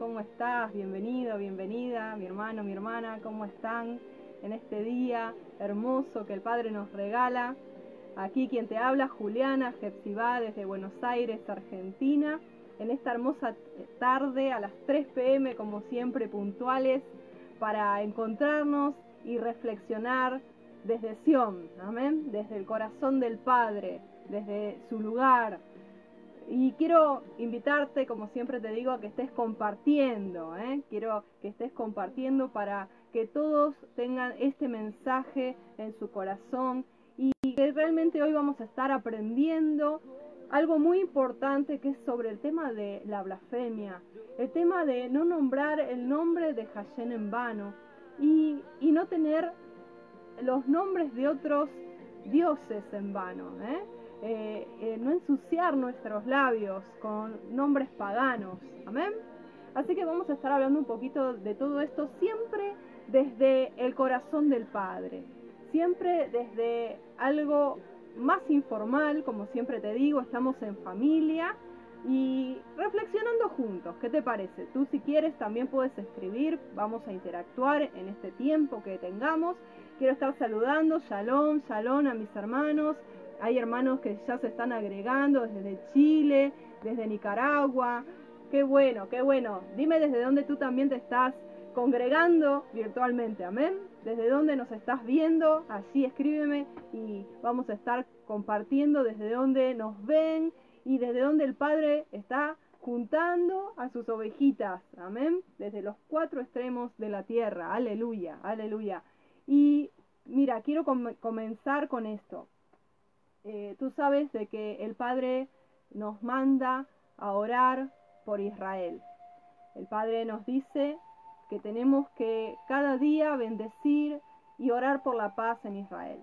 ¿Cómo estás? Bienvenido, bienvenida, mi hermano, mi hermana. ¿Cómo están en este día hermoso que el Padre nos regala? Aquí quien te habla, Juliana Jepsibá, desde Buenos Aires, Argentina. En esta hermosa tarde, a las 3 pm, como siempre, puntuales, para encontrarnos y reflexionar desde Sión, amén, desde el corazón del Padre, desde su lugar, y quiero invitarte, como siempre te digo, a que estés compartiendo, ¿eh? quiero que estés compartiendo para que todos tengan este mensaje en su corazón y que realmente hoy vamos a estar aprendiendo algo muy importante que es sobre el tema de la blasfemia, el tema de no nombrar el nombre de Hashem en vano y, y no tener los nombres de otros dioses en vano, ¿eh? Eh, eh, no ensuciar nuestros labios con nombres paganos, amén. Así que vamos a estar hablando un poquito de todo esto siempre desde el corazón del Padre, siempre desde algo más informal, como siempre te digo, estamos en familia y reflexionando juntos. ¿Qué te parece? Tú si quieres también puedes escribir, vamos a interactuar en este tiempo que tengamos. Quiero estar saludando, shalom, shalom a mis hermanos. Hay hermanos que ya se están agregando desde Chile, desde Nicaragua. Qué bueno, qué bueno. Dime desde dónde tú también te estás congregando virtualmente, amén. Desde dónde nos estás viendo, así escríbeme y vamos a estar compartiendo desde dónde nos ven y desde dónde el Padre está juntando a sus ovejitas, amén, desde los cuatro extremos de la tierra, aleluya, aleluya. Y mira, quiero com comenzar con esto. Eh, tú sabes de que el Padre nos manda a orar por Israel. El Padre nos dice que tenemos que cada día bendecir y orar por la paz en Israel.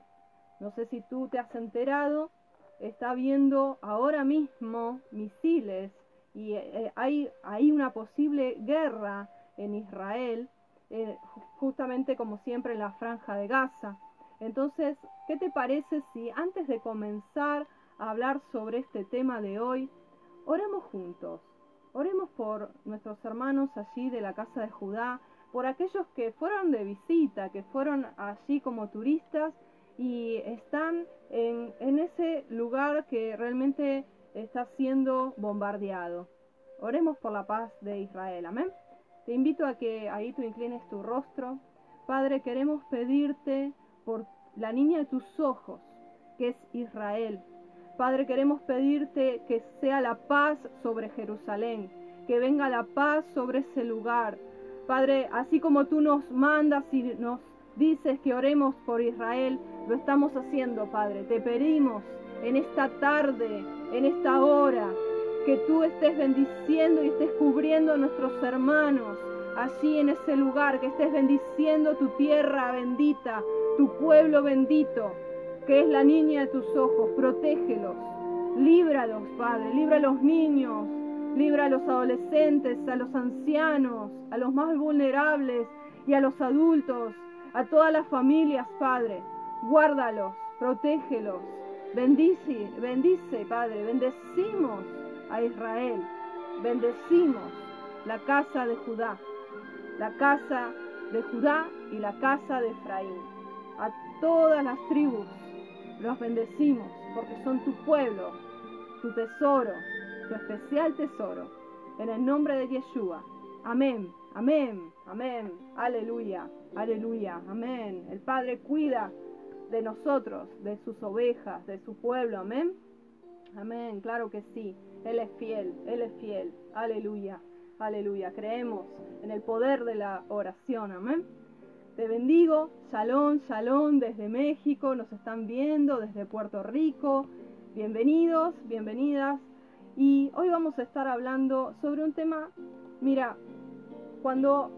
No sé si tú te has enterado, está habiendo ahora mismo misiles y eh, hay, hay una posible guerra en Israel, eh, justamente como siempre en la franja de Gaza. Entonces, ¿qué te parece si antes de comenzar a hablar sobre este tema de hoy, oremos juntos? Oremos por nuestros hermanos allí de la casa de Judá, por aquellos que fueron de visita, que fueron allí como turistas y están en, en ese lugar que realmente está siendo bombardeado. Oremos por la paz de Israel, amén. Te invito a que ahí tú inclines tu rostro. Padre, queremos pedirte por la niña de tus ojos, que es Israel. Padre, queremos pedirte que sea la paz sobre Jerusalén, que venga la paz sobre ese lugar. Padre, así como tú nos mandas y nos dices que oremos por Israel, lo estamos haciendo, Padre. Te pedimos en esta tarde, en esta hora, que tú estés bendiciendo y estés cubriendo a nuestros hermanos allí en ese lugar, que estés bendiciendo tu tierra bendita, tu pueblo bendito, que es la niña de tus ojos. Protégelos, líbralos, Padre, libra a los niños, libra a los adolescentes, a los ancianos, a los más vulnerables y a los adultos, a todas las familias, Padre. Guárdalos, protégelos, bendice, bendice, Padre, bendecimos a Israel, bendecimos la casa de Judá, la casa de Judá y la casa de Efraín. A todas las tribus los bendecimos porque son tu pueblo, tu tesoro, tu especial tesoro. En el nombre de Yeshua. Amén, amén, amén. Aleluya, aleluya, amén. El Padre cuida de nosotros, de sus ovejas, de su pueblo. Amén. Amén, claro que sí. Él es fiel, Él es fiel. Aleluya, aleluya. Creemos en el poder de la oración. Amén. Te bendigo. Shalom, shalom desde México. Nos están viendo desde Puerto Rico. Bienvenidos, bienvenidas. Y hoy vamos a estar hablando sobre un tema, mira, cuando,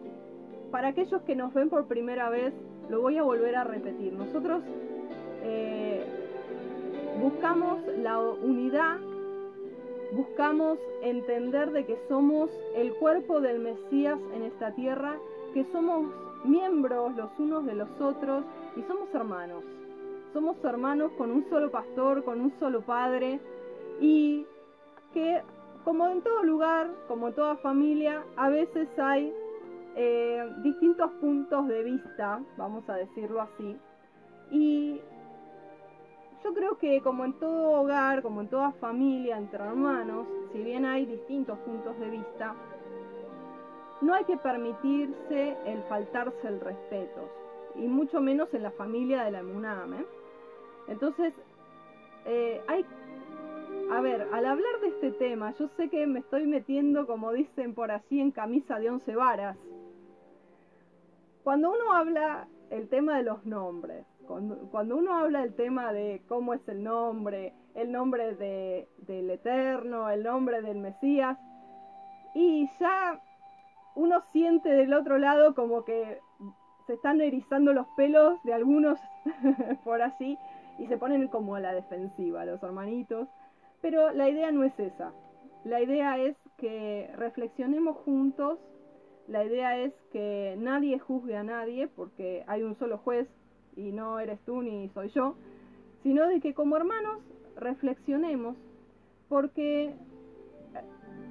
para aquellos que nos ven por primera vez, lo voy a volver a repetir. Nosotros eh, buscamos la unidad, buscamos entender de que somos el cuerpo del Mesías en esta tierra, que somos miembros los unos de los otros y somos hermanos. Somos hermanos con un solo pastor, con un solo padre y que como en todo lugar, como en toda familia, a veces hay eh, distintos puntos de vista, vamos a decirlo así. Y yo creo que como en todo hogar, como en toda familia, entre hermanos, si bien hay distintos puntos de vista, no hay que permitirse el faltarse el respeto, y mucho menos en la familia de la Emunam. ¿eh? Entonces, eh, hay a ver, al hablar de este tema, yo sé que me estoy metiendo, como dicen por allí, en camisa de once varas. Cuando uno habla el tema de los nombres, cuando, uno habla el tema de cómo es el nombre, el nombre de, del Eterno, el nombre del Mesías, y ya uno siente del otro lado como que se están erizando los pelos de algunos por allí y se ponen como a la defensiva los hermanitos. Pero la idea no es esa. La idea es que reflexionemos juntos. La idea es que nadie juzgue a nadie porque hay un solo juez y no eres tú ni soy yo. Sino de que como hermanos reflexionemos porque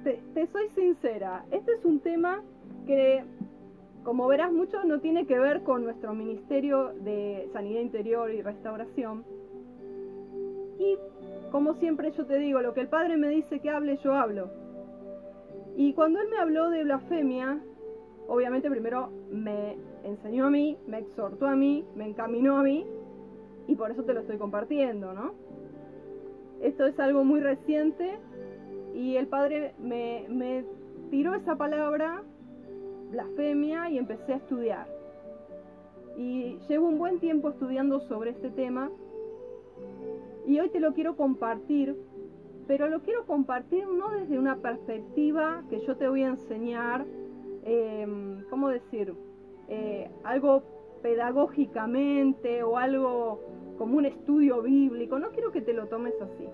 te, te soy sincera, este es un tema que como verás mucho no tiene que ver con nuestro Ministerio de Sanidad Interior y Restauración. Y como siempre yo te digo, lo que el Padre me dice que hable, yo hablo. Y cuando Él me habló de blasfemia, obviamente primero me enseñó a mí, me exhortó a mí, me encaminó a mí, y por eso te lo estoy compartiendo, ¿no? Esto es algo muy reciente y el Padre me, me tiró esa palabra, blasfemia, y empecé a estudiar. Y llevo un buen tiempo estudiando sobre este tema y hoy te lo quiero compartir, pero lo quiero compartir no desde una perspectiva que yo te voy a enseñar, eh, ¿cómo decir? Eh, algo pedagógicamente o algo como un estudio bíblico, no quiero que te lo tomes así.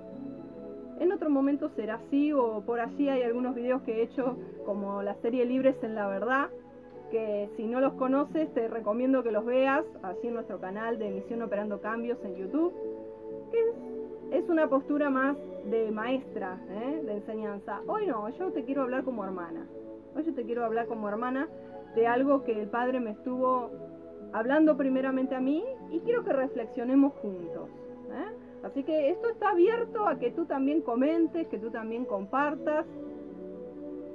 En otro momento será así o por allí hay algunos videos que he hecho como la serie Libres en la Verdad, que si no los conoces te recomiendo que los veas así en nuestro canal de Misión Operando Cambios en YouTube es una postura más de maestra, ¿eh? de enseñanza. Hoy no, yo te quiero hablar como hermana. Hoy yo te quiero hablar como hermana de algo que el Padre me estuvo hablando primeramente a mí y quiero que reflexionemos juntos. ¿eh? Así que esto está abierto a que tú también comentes, que tú también compartas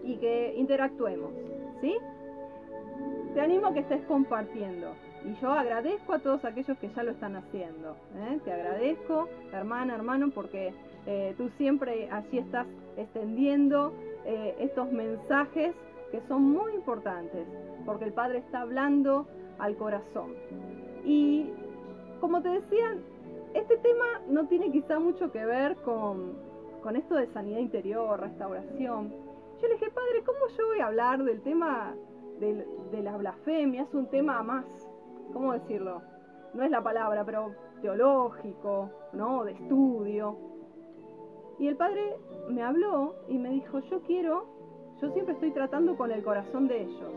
y que interactuemos, ¿sí? Te animo a que estés compartiendo. Y yo agradezco a todos aquellos que ya lo están haciendo. ¿eh? Te agradezco, hermana, hermano, porque eh, tú siempre allí estás extendiendo estos mensajes que son muy importantes, porque el Padre está hablando al corazón. Y como te decía, este tema no tiene quizá mucho que ver con, con esto de sanidad interior, restauración. Yo le dije, Padre, ¿cómo yo voy a hablar del tema del- de la blasfemia? Es un tema más, ¿cómo decirlo? No es la palabra, pero teológico, ¿no? De estudio. Y el Padre me habló y me dijo, yo quiero, yo siempre estoy tratando con el corazón de ellos.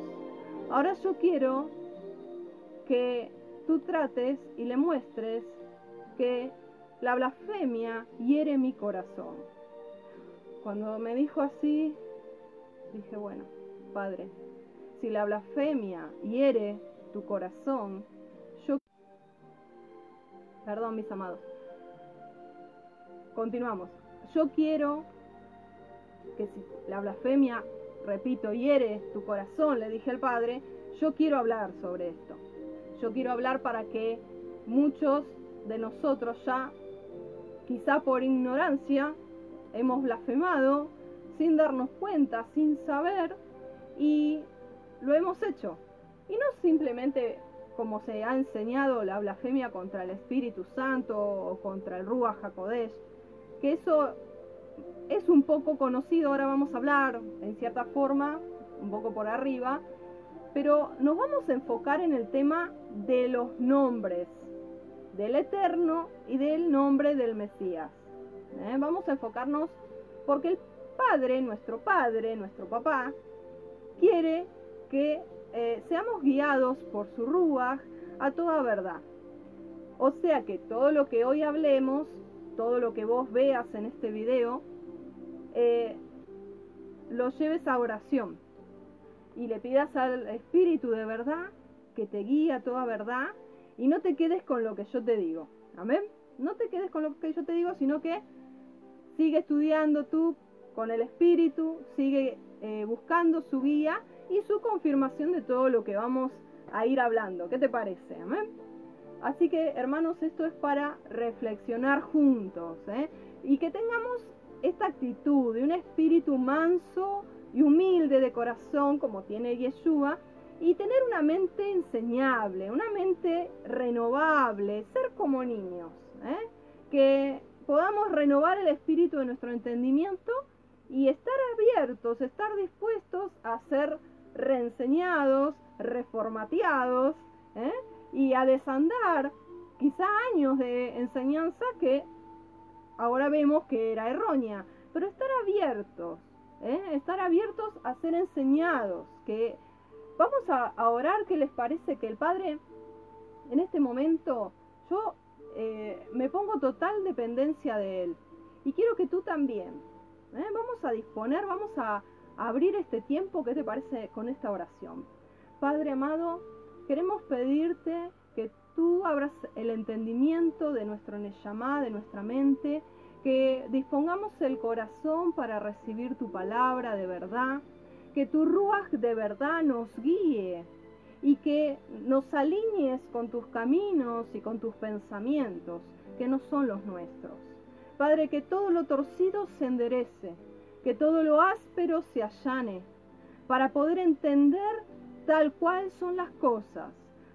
Ahora yo quiero que tú trates y le muestres que la blasfemia hiere mi corazón. Cuando me dijo así, dije, bueno, Padre, si la blasfemia hiere tu corazón, yo... Perdón, mis amados. Continuamos. Yo quiero que si la blasfemia, repito, hiere tu corazón, le dije al Padre, yo quiero hablar sobre esto. Yo quiero hablar para que muchos de nosotros ya, quizá por ignorancia, hemos blasfemado sin darnos cuenta, sin saber, y lo hemos hecho. Y no simplemente como se ha enseñado la blasfemia contra el Espíritu Santo o contra el Ruach HaKodesh, que eso es un poco conocido, ahora vamos a hablar en cierta forma, un poco por arriba, pero nos vamos a enfocar en el tema de los nombres del Eterno y del nombre del Mesías. ¿eh? Vamos a enfocarnos porque el Padre, nuestro Padre, nuestro Papá, quiere que eh, seamos guiados por su Ruach a toda verdad. O sea que todo lo que hoy hablemos, todo lo que vos veas en este video, eh, lo lleves a oración y le pidas al Espíritu de verdad que te guíe a toda verdad y no te quedes con lo que yo te digo. Amén. No te quedes con lo que yo te digo, sino que sigue estudiando tú con el Espíritu, sigue eh, buscando su guía y su confirmación de todo lo que vamos a ir hablando. ¿Qué te parece? Amén. Así que, hermanos, esto es para reflexionar juntos ¿eh? y que tengamos esta actitud de un espíritu manso y humilde de corazón como tiene Yeshua y tener una mente enseñable, una mente renovable, ser como niños, ¿eh? que podamos renovar el espíritu de nuestro entendimiento y estar abiertos, estar dispuestos a ser reenseñados, reformateados ¿eh? y a desandar quizá años de enseñanza que ahora vemos que era errónea, pero estar abiertos, ¿eh? estar abiertos a ser enseñados, que vamos a, orar, ¿qué les parece? Que el Padre, en este momento, yo eh, me pongo total dependencia de Él, y quiero que tú también, ¿eh? vamos a disponer, vamos a, abrir este tiempo, ¿qué te parece con esta oración? Padre amado, queremos pedirte que tú abras el entendimiento de nuestro Neshama, de nuestra mente, que dispongamos el corazón para recibir tu palabra de verdad, que tu Ruach de verdad nos guíe y que nos alinees con tus caminos y con tus pensamientos, que no son los nuestros. Padre, que todo lo torcido se enderece, que todo lo áspero se allane, para poder entender tal cual son las cosas,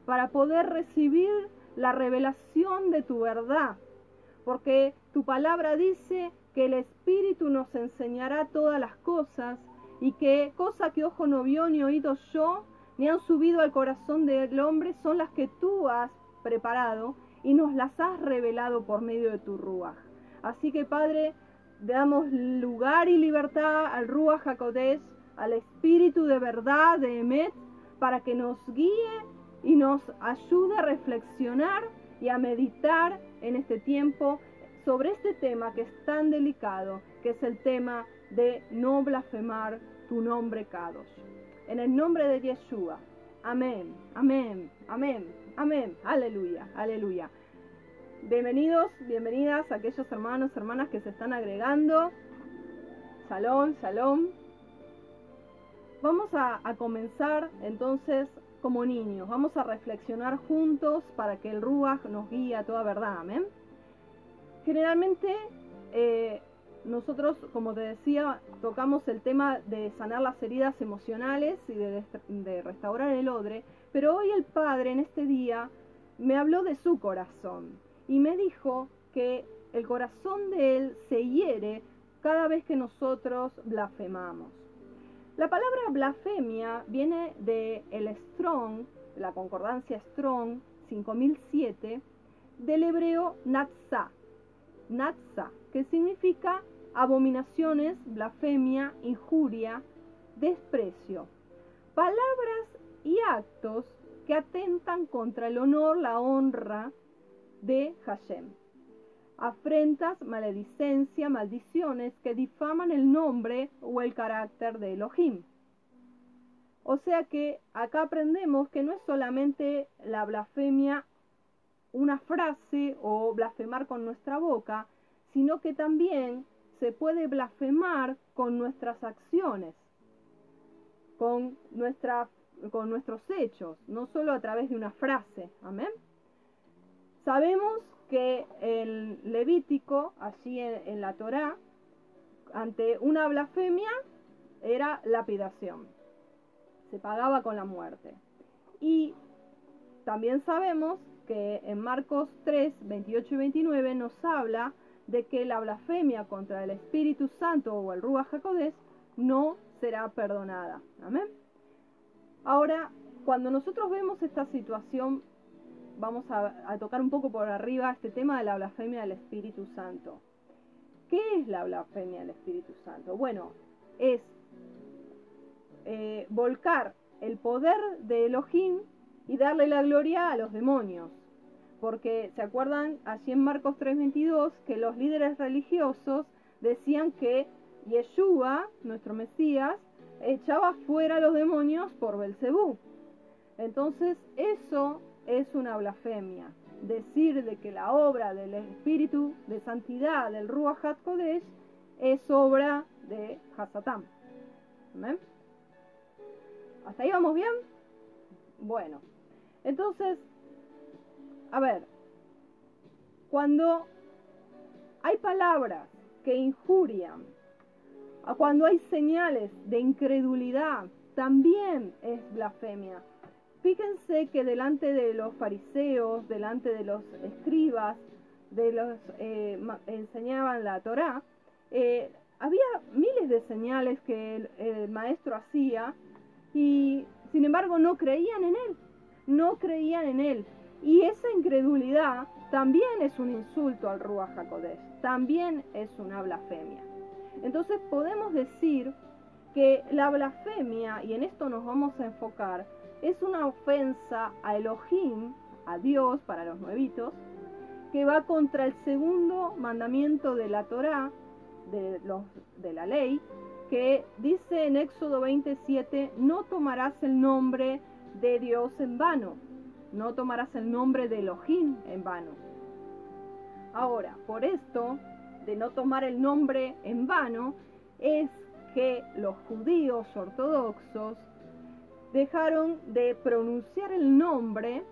para poder recibir la revelación de tu verdad, porque tu palabra dice que el Espíritu nos enseñará todas las cosas y que cosa que ojo no vio ni oído yo, ni han subido al corazón del hombre, son las que tú has preparado y nos las has revelado por medio de tu Ruach. Así que Padre, damos lugar y libertad al Ruach HaKodesh, al Espíritu de verdad, de Emet, para que nos guíe y nos ayude a reflexionar y a meditar en este tiempo sobre este tema que es tan delicado, que es el tema de no blasfemar tu nombre Kadosh. En el nombre de Yeshua, Amén, amén, amén, amén. Aleluya, aleluya. Bienvenidos, bienvenidas a aquellos hermanos, hermanas que se están agregando. Shalom, shalom. Vamos a, a comenzar entonces como niños. Vamos a reflexionar juntos para que el Ruach nos guíe a toda verdad. Amén. Generalmente eh, nosotros, como te decía, tocamos el tema de sanar las heridas emocionales y de, de, restaurar el odre, pero hoy el Padre en este día me habló de su corazón y me dijo que el corazón de Él se hiere cada vez que nosotros blasfemamos. La palabra blasfemia viene de el Strong, la concordancia Strong 5007, del hebreo Natsah, Natsah, que significa abominaciones, blasfemia, injuria, desprecio. Palabras y actos que atentan contra el honor, la honra de Hashem. Afrentas, maledicencia, maldiciones que difaman el nombre o el carácter de Elohim. O sea que acá aprendemos que no es solamente la blasfemia una frase o blasfemar con nuestra boca, sino que también se puede blasfemar con nuestras acciones, con, con nuestros hechos, no solo a través de una frase. Amén. Sabemos que el Levítico, allí en, la Torá, ante una blasfemia era lapidación. Se pagaba con la muerte. Y también sabemos que en Marcos 3, 28 y 29 nos habla de que la blasfemia contra el Espíritu Santo o el Ruach HaKodesh no será perdonada. Amén. Ahora, cuando nosotros vemos esta situación, vamos a, tocar un poco por arriba este tema de la blasfemia del Espíritu Santo. ¿Qué es la blasfemia del Espíritu Santo? Bueno, es eh, volcar el poder de Elohim y darle la gloria a los demonios. Porque se acuerdan allí en Marcos 3:22 que los líderes religiosos decían que Yeshua, nuestro Mesías, echaba fuera a los demonios por Belcebú. Entonces, eso es una blasfemia. Decir de que la obra del Espíritu de Santidad del Ruach HaKodesh es obra de Hasatán. ¿Amén? ¿Hasta ahí vamos bien? Bueno, entonces, a ver, cuando hay palabras que injurian, cuando hay señales de incredulidad, también es blasfemia. Fíjense que delante de los fariseos, delante de los escribas, de los eh, enseñaban la Torá, eh, había miles de señales que el, maestro hacía y sin embargo no creían en él, no creían en él. Y esa incredulidad también es un insulto al Ruach HaKodesh, también es una blasfemia. Entonces podemos decir que la blasfemia, y en esto nos vamos a enfocar, es una ofensa a Elohim, a Dios para los nuevitos, que va contra el segundo mandamiento de la Torá, de, de la ley, que dice en Éxodo 27, no tomarás el nombre de Dios en vano, no tomarás el nombre de Elohim en vano. Ahora, por esto, de no tomar el nombre en vano, es que los judíos ortodoxos dejaron de pronunciar el nombre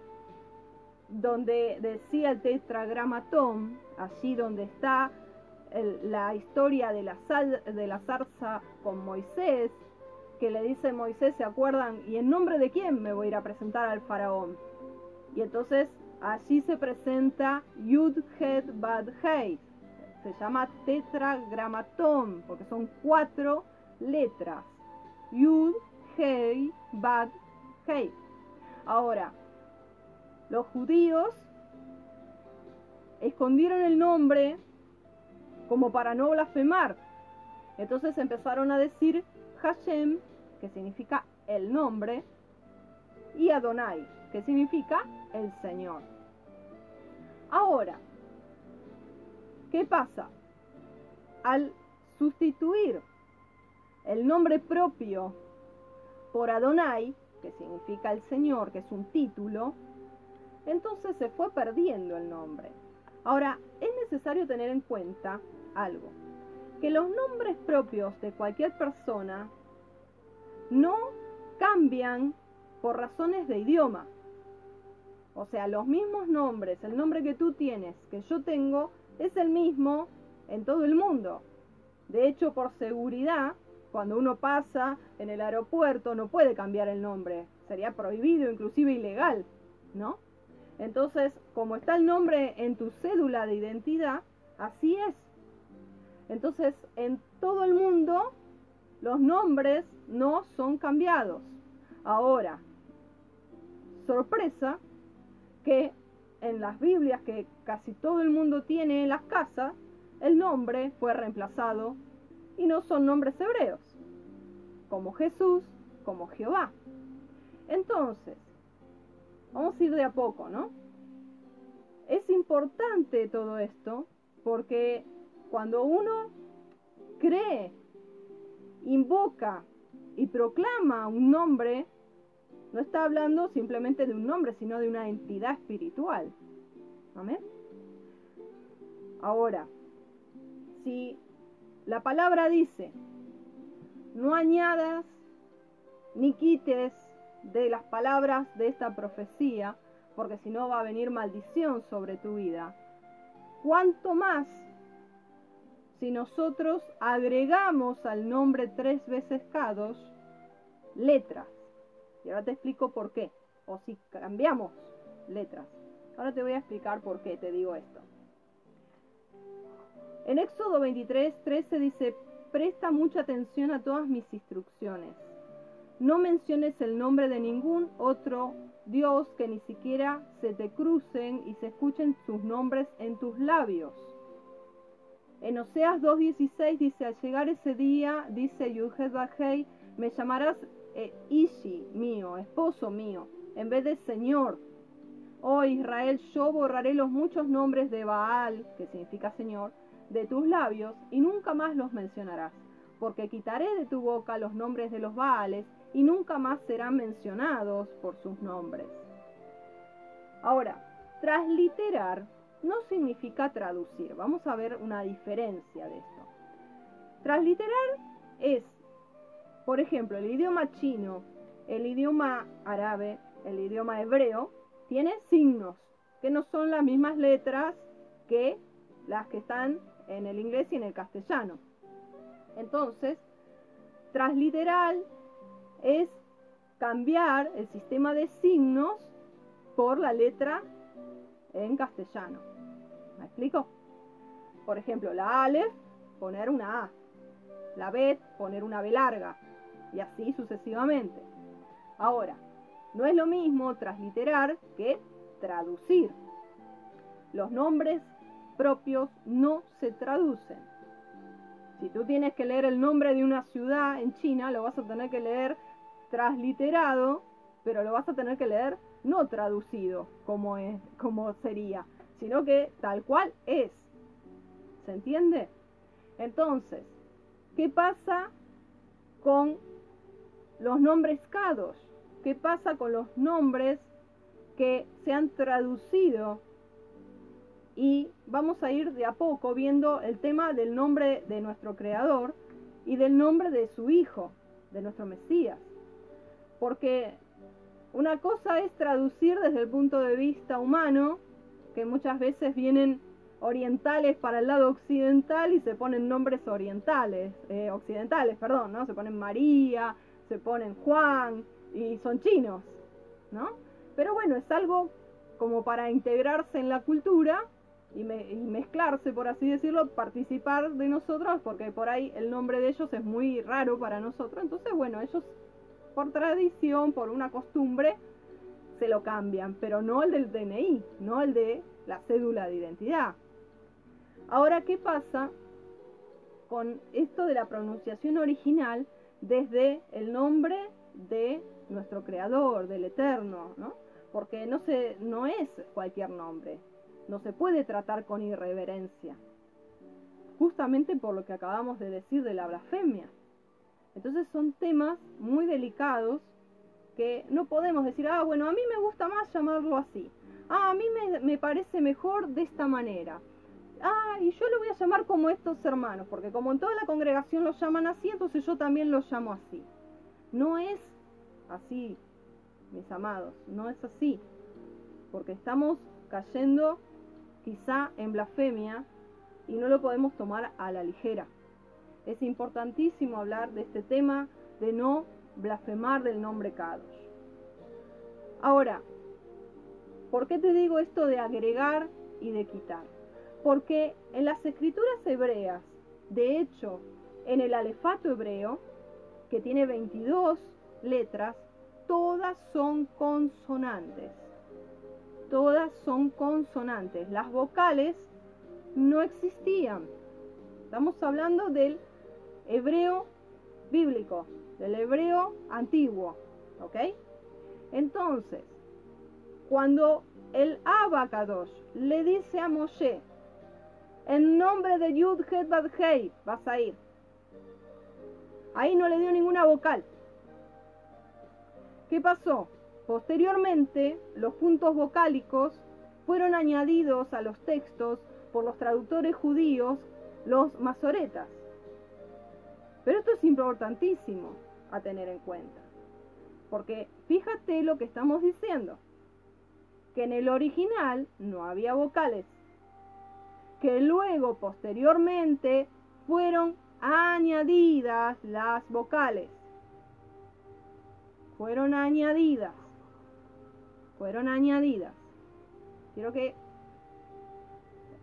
donde decía el tetragramatón, allí donde está la historia de la, sal, de la zarza con Moisés, que le dice Moisés, ¿se acuerdan? ¿Y en nombre de quién me voy a ir a presentar al faraón? Y entonces allí se presenta Yud Het Bad Hei. Se llama tetragramatón, porque son cuatro letras. Yud, Hei, Bad, Hei. Ahora, los judíos escondieron el nombre como para no blasfemar. Entonces empezaron a decir Hashem, que significa el nombre, y Adonai, que significa el Señor. Ahora, ¿qué pasa? Al sustituir el nombre propio por Adonai, que significa el Señor, que es un título, entonces se fue perdiendo el nombre. Ahora, es necesario tener en cuenta algo, que los nombres propios de cualquier persona no cambian por razones de idioma. O sea, los mismos nombres, el nombre que tú tienes, que yo tengo, es el mismo en todo el mundo. De hecho, por seguridad, cuando uno pasa en el aeropuerto no puede cambiar el nombre. Sería prohibido, inclusive ilegal, ¿no? Entonces, como está el nombre en tu cédula de identidad, así es. Entonces, en todo el mundo, los nombres no son cambiados. Ahora, sorpresa, que en las Biblias que casi todo el mundo tiene en las casas, el nombre fue reemplazado y no son nombres hebreos, como Jesús, como Jehová. Entonces, vamos a ir de a poco, ¿no? Es importante todo esto porque cuando uno cree, invoca y proclama un nombre, no está hablando simplemente de un nombre, sino de una entidad espiritual. Amén. Ahora, si la palabra dice, no añadas ni quites de las palabras de esta profecía, porque si no va a venir maldición sobre tu vida. ¿Cuánto más si nosotros agregamos al nombre tres veces Kadosh letras? Y ahora te explico por qué. O si cambiamos letras. Ahora te voy a explicar por qué te digo esto. En Éxodo 23, 13 dice, presta mucha atención a todas mis instrucciones. No menciones el nombre de ningún otro Dios que ni siquiera se te crucen y se escuchen sus nombres en tus labios. En Oseas 2.16 dice, al llegar ese día, dice Yuhed Bajei, me llamarás eh, Ishi mío, esposo mío, en vez de Señor. Oh Israel, yo borraré los muchos nombres de Baal, que significa Señor, de tus labios, y nunca más los mencionarás, porque quitaré de tu boca los nombres de los Baales, y nunca más serán mencionados por sus nombres. Ahora, transliterar no significa traducir. Vamos a ver una diferencia de esto. Transliterar es, por ejemplo, el idioma chino, el idioma árabe, el idioma hebreo, tiene signos que no son las mismas letras que las que están en el inglés y en el castellano. Entonces, transliteral es cambiar el sistema de signos por la letra en castellano. ¿Me explico? Por ejemplo, la Aleph, poner una A. La Bet, poner una B larga. Y así sucesivamente. Ahora, no es lo mismo transliterar que traducir. Los nombres propios no se traducen. Si tú tienes que leer el nombre de una ciudad en China, lo vas a tener que leer transliterado, pero lo vas a tener que leer no traducido, como, es, como sería, sino que tal cual es. ¿Se entiende? Entonces, ¿qué pasa con los nombres Kadosh? ¿Qué pasa con los nombres que se han traducido? Y vamos a ir de a poco viendo el tema del nombre de nuestro Creador y del nombre de su Hijo, de nuestro Mesías. Porque una cosa es traducir desde el punto de vista humano, que muchas veces vienen orientales para el lado occidental y se ponen nombres orientales, eh, occidentales, perdón, ¿no? Se ponen María, se ponen Juan y son chinos, ¿no? Pero bueno, es algo como para integrarse en la cultura y, me, y, mezclarse, por así decirlo, participar de nosotros, porque por ahí el nombre de ellos es muy raro para nosotros. Entonces, bueno, ellos por tradición, por una costumbre, se lo cambian, pero no el del DNI, no el de la cédula de identidad. Ahora, ¿qué pasa con esto de la pronunciación original desde el nombre de nuestro creador, del eterno, ¿no? Porque no, se, no es cualquier nombre, no se puede tratar con irreverencia, justamente por lo que acabamos de decir de la blasfemia. Entonces son temas muy delicados que no podemos decir, ah, bueno, a mí me gusta más llamarlo así. Ah, a mí me, me parece mejor de esta manera. Ah, y yo lo voy a llamar como estos hermanos, porque como en toda la congregación lo llaman así, entonces yo también lo llamo así. No es así, mis amados, no es así, porque estamos cayendo quizá en blasfemia y no lo podemos tomar a la ligera. Es importantísimo hablar de este tema de no blasfemar del nombre Kadosh. Ahora, ¿por qué te digo esto de agregar y de quitar? Porque en las escrituras hebreas, de hecho, en el alefato hebreo, que tiene 22 letras, todas son consonantes. Todas son consonantes. Las vocales no existían. Estamos hablando del hebreo bíblico, del hebreo antiguo. ¿Ok? Entonces, cuando el Abacados le dice a Moshe, en nombre de Yud Het Bad Hei, vas a ir. Ahí no le dio ninguna vocal. ¿Qué pasó? Posteriormente, los puntos vocálicos fueron añadidos a los textos por los traductores judíos, los masoretas. Pero esto es importantísimo a tener en cuenta. Porque fíjate lo que estamos diciendo. Que en el original no había vocales. Que luego, posteriormente, fueron añadidas las vocales. Fueron añadidas. Fueron añadidas. Quiero que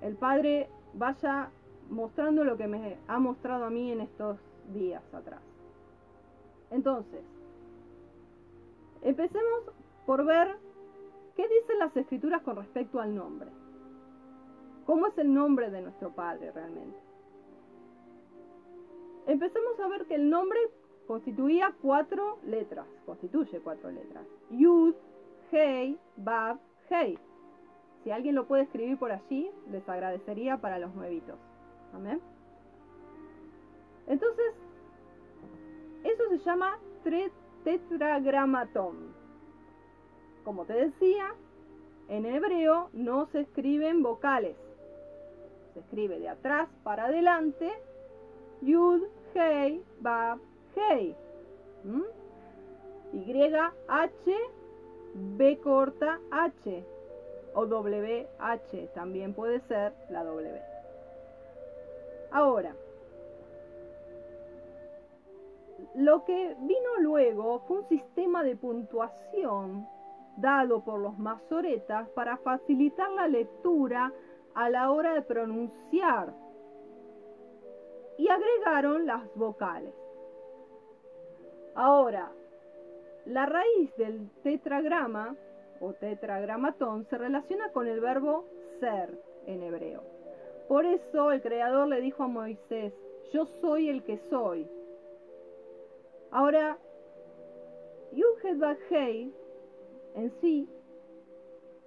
el Padre vaya mostrando lo que me ha mostrado a mí en estos días atrás. Entonces, empecemos por ver qué dicen las escrituras con respecto al nombre. ¿Cómo es el nombre de nuestro Padre realmente? Empecemos a ver que el nombre constituía cuatro letras, constituye cuatro letras. Yud, Hei, Bab, Hei. Si alguien lo puede escribir por allí, les agradecería para los nuevitos. Amén. Entonces, eso se llama tetragramatón. Como te decía, en hebreo no se escriben vocales. Se escribe de atrás para adelante. Yud, Hei, Bab, Hei. ¿Mm? Y, H, B corta, H. O WH. También puede ser la W. Ahora, lo que vino luego fue un sistema de puntuación dado por los masoretas para facilitar la lectura a la hora de pronunciar y agregaron las vocales. Ahora, la raíz del tetragrama o tetragramatón se relaciona con el verbo ser en hebreo. Por eso el Creador le dijo a Moisés, yo soy el que soy. Ahora, Yuhed Hei en sí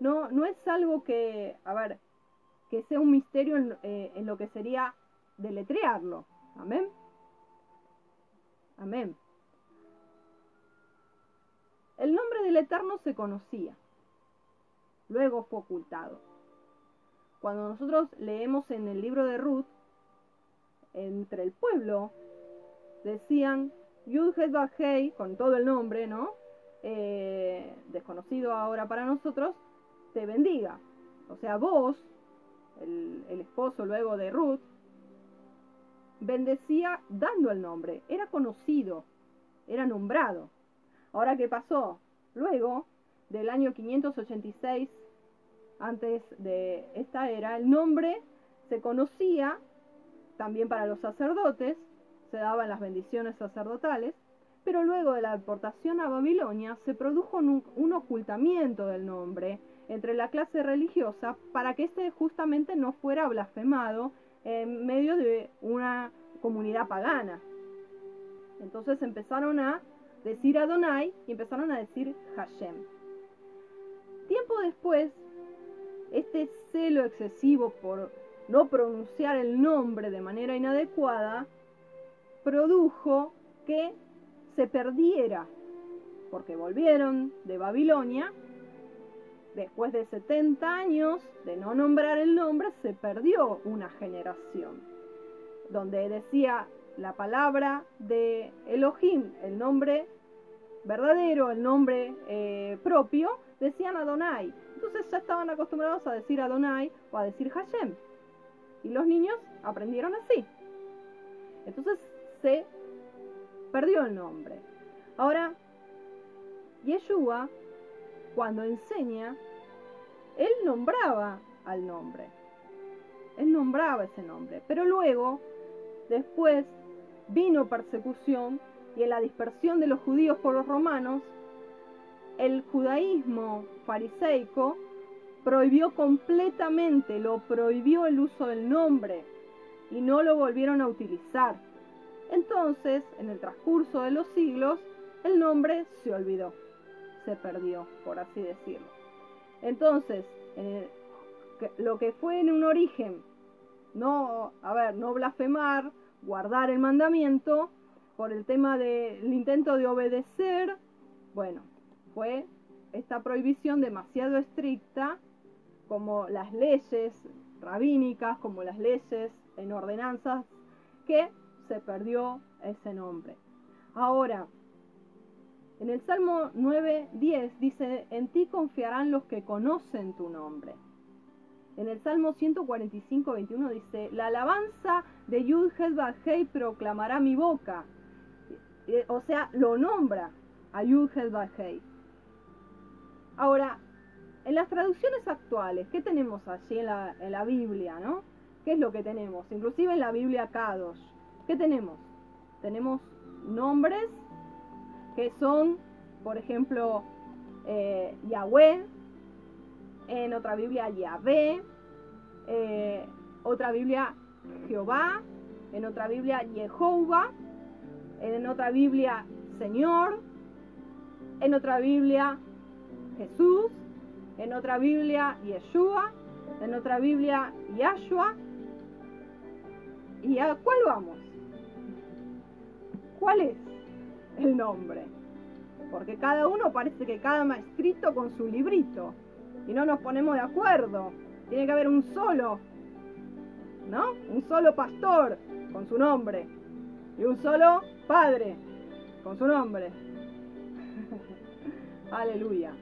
no, no es algo que, a ver, que sea un misterio en, eh, en lo que sería deletrearlo. Amén. Amén. El nombre del Eterno se conocía, luego fue ocultado. Cuando nosotros leemos en el libro de Ruth, entre el pueblo, decían Yud Hei, con todo el nombre, ¿no? Eh, desconocido ahora para nosotros, te bendiga. O sea, vos, el, el esposo luego de Ruth, bendecía dando el nombre, era conocido, era nombrado. Ahora, ¿qué pasó? Luego, del año 586 antes de esta era, el nombre se conocía también para los sacerdotes, se daban las bendiciones sacerdotales, pero luego de la deportación a Babilonia se produjo un, un ocultamiento del nombre entre la clase religiosa para que éste justamente no fuera blasfemado en medio de una comunidad pagana. Entonces empezaron a decir Adonai y empezaron a decir Hashem. Tiempo después, este celo excesivo por no pronunciar el nombre de manera inadecuada produjo que se perdiera porque volvieron de Babilonia, después de 70 años de no nombrar el nombre, se perdió una generación, donde decía la palabra de Elohim, el nombre verdadero, el nombre eh, propio, decían Adonai. Entonces ya estaban acostumbrados a decir Adonai o a decir Hashem. Y los niños aprendieron así. Entonces se perdió el nombre. Ahora, Yeshua, cuando enseña, él nombraba al nombre. Él nombraba ese nombre. Pero luego, después, vino persecución y en la dispersión de los judíos por los romanos, el judaísmo fariseico prohibió completamente, lo prohibió el uso del nombre y no lo volvieron a utilizar. Entonces, en el transcurso de los siglos, el nombre se olvidó, se perdió, por así decirlo. Entonces, lo que fue en un origen, no, a ver, no blasfemar, guardar el mandamiento, por el tema del intento de obedecer, bueno, fue esta prohibición demasiado estricta, como las leyes rabínicas, como las leyes en ordenanzas, que se perdió ese nombre. Ahora, en el Salmo 9.10 dice, en ti confiarán los que conocen tu nombre. En el Salmo 145.21 dice, la alabanza de Yud Hei proclamará mi boca. O sea, lo nombra a Yud Hei. Ahora, en las traducciones actuales, ¿qué tenemos allí en la, en la Biblia, no? ¿Qué es lo que tenemos? Inclusive en la Biblia Kadosh. ¿Qué tenemos? Tenemos nombres que son, por ejemplo, eh, Yahweh, en otra Biblia Yahvé, eh, otra Biblia Jehová, en otra Biblia Jehová, en otra Biblia Señor, en otra Biblia Jesús, en otra Biblia Yeshua, en otra Biblia Yahshua. ¿Y a cuál vamos? ¿Cuál es el nombre? Porque cada uno parece que cada maestrito con su librito y no nos ponemos de acuerdo. Tiene que haber un solo, ¿no? Un solo pastor con su nombre y un solo padre con su nombre. Aleluya.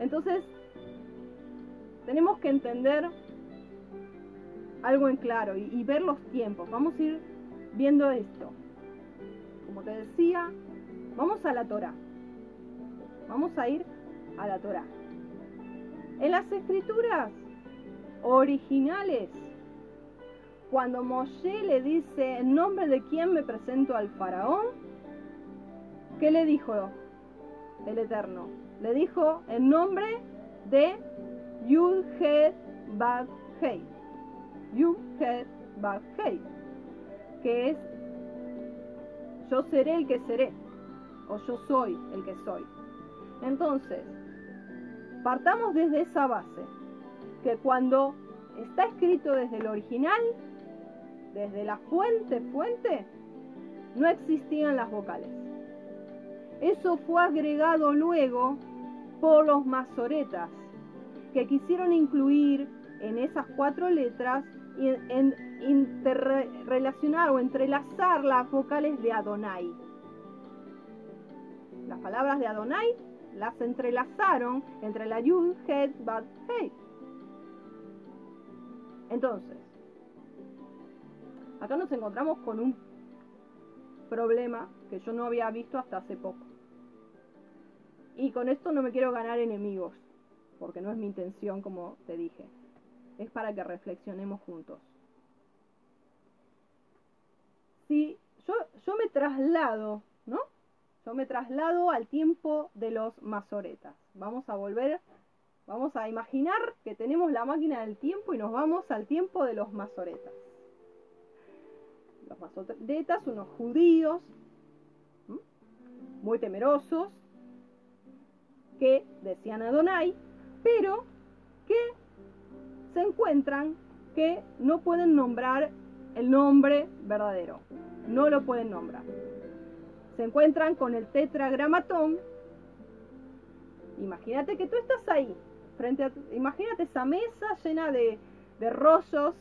Entonces, tenemos que entender algo en claro y, y, ver los tiempos. Vamos a ir viendo esto. Como te decía, vamos a la Torah. Vamos a ir a la Torah. En las escrituras originales, cuando Moshe le dice, en nombre de quién me presento al faraón, ¿qué le dijo el Eterno? Le dijo en nombre de Yud Het Bad Hei. Yud Hei. Que es yo seré el que seré. O yo soy el que soy. Entonces, partamos desde esa base. Que cuando está escrito desde el original, desde la fuente, fuente, no existían las vocales. Eso fue agregado luego por los masoretas, que quisieron incluir en esas cuatro letras en, interrelacionar o entrelazar las vocales de Adonai. Las palabras de Adonai las entrelazaron entre la Yud, Het, Bad, Hei. Entonces, acá nos encontramos con un problema que yo no había visto hasta hace poco. Y con esto no me quiero ganar enemigos, porque no es mi intención, como te dije. Es para que reflexionemos juntos. Si yo, me traslado, ¿no? Yo me traslado al tiempo de los masoretas. Vamos a volver, vamos a imaginar que tenemos la máquina del tiempo y nos vamos al tiempo de los masoretas. Los masoretas, unos judíos muy temerosos, que decían Adonai, pero que se encuentran que no pueden nombrar el nombre verdadero. No lo pueden nombrar. se encuentran con el tetragramatón. Imagínate que tú estás ahí, frente a, imagínate esa mesa llena de, de rollos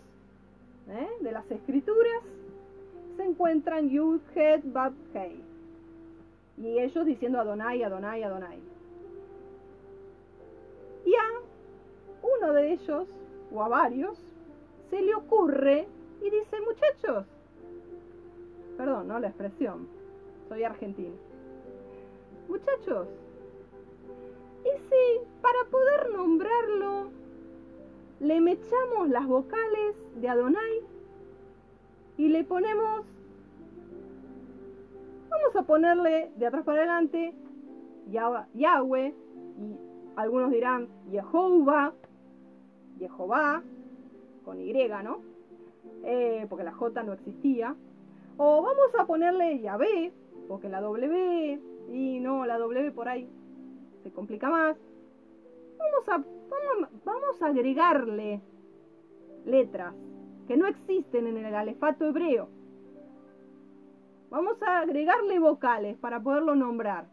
¿eh? de las escrituras. Se encuentran Yud, Het, Bab, Hei. Y ellos diciendo Adonai, Adonai, Adonai. Y a uno de ellos, o a varios, se le ocurre y dice, muchachos, perdón, no la expresión, soy argentino. Muchachos, ¿y si para poder nombrarlo le mechamos las vocales de Adonai y le ponemos, vamos a ponerle de atrás para adelante Yah- Yahweh y algunos dirán Jehová, Jehová, con Y, ¿no? Eh, porque la J no existía. O vamos a ponerle Yahvé, porque la W, y no, la W por ahí se complica más. Vamos a, vamos, vamos a agregarle letras que no existen en el alefato hebreo. Vamos a agregarle vocales para poderlo nombrar.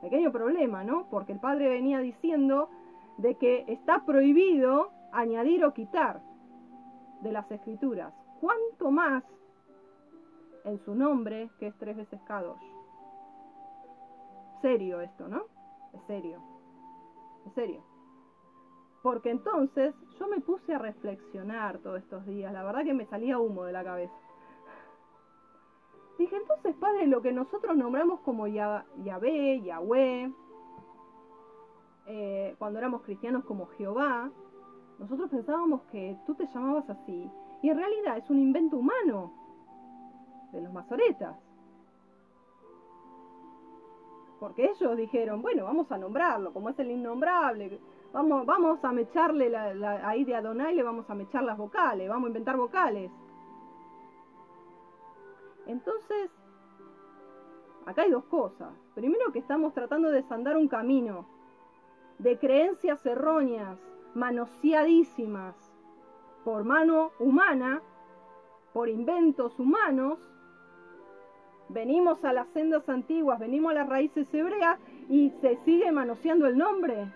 Pequeño problema, ¿no? Porque el padre venía diciendo de que está prohibido añadir o quitar de las escrituras. ¿Cuánto más en su nombre, que es tres veces Kadosh? Serio esto, ¿no? Es serio. Es serio. Porque entonces yo me puse a reflexionar todos estos días. La verdad que me salía humo de la cabeza. Dije, entonces, padre, lo que nosotros nombramos como Ya- Yahvé, Yahweh, eh, cuando éramos cristianos como Jehová, nosotros pensábamos que tú te llamabas así. Y en realidad es un invento humano de los masoretas. Porque ellos dijeron, bueno, vamos a nombrarlo, como es el innombrable, vamos, vamos a mecharle la, la- ahí de Adonai, le vamos a mechar las vocales, vamos a inventar vocales. Entonces, acá hay dos cosas. Primero que estamos tratando de desandar un camino de creencias erróneas, manoseadísimas por mano humana, por inventos humanos. Venimos a las sendas antiguas, venimos a las raíces hebreas y se sigue manoseando el nombre.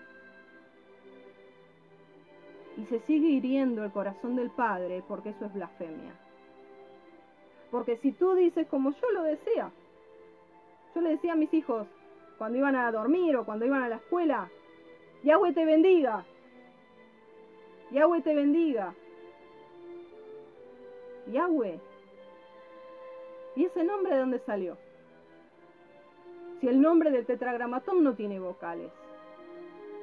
Y se sigue hiriendo el corazón del Padre porque eso es blasfemia. Porque si tú dices como yo lo decía, yo le decía a mis hijos cuando iban a dormir o cuando iban a la escuela, Yahweh te bendiga, Yahweh te bendiga, Yahweh. ¿Y ese nombre de dónde salió? Si el nombre del tetragramatón no tiene vocales.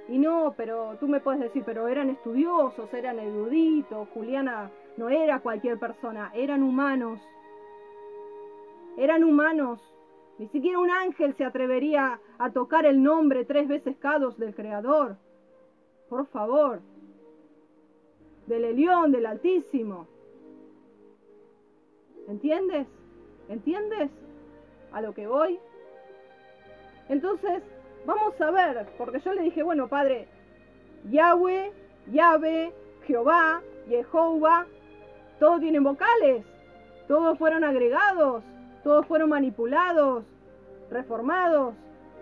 Y no, pero tú me puedes decir, pero eran estudiosos, eran eruditos, Juliana no era cualquier persona, eran humanos. Eran humanos. Ni siquiera un ángel se atrevería a tocar el nombre tres veces cados del Creador. Por favor. Del Elión, del Altísimo. ¿Entiendes? ¿Entiendes a lo que voy? Entonces, vamos a ver, porque yo le dije, bueno, padre, Yahweh, Yahvé, Jehová, Jehová, todos tienen vocales, todos fueron agregados, todos fueron manipulados, reformados.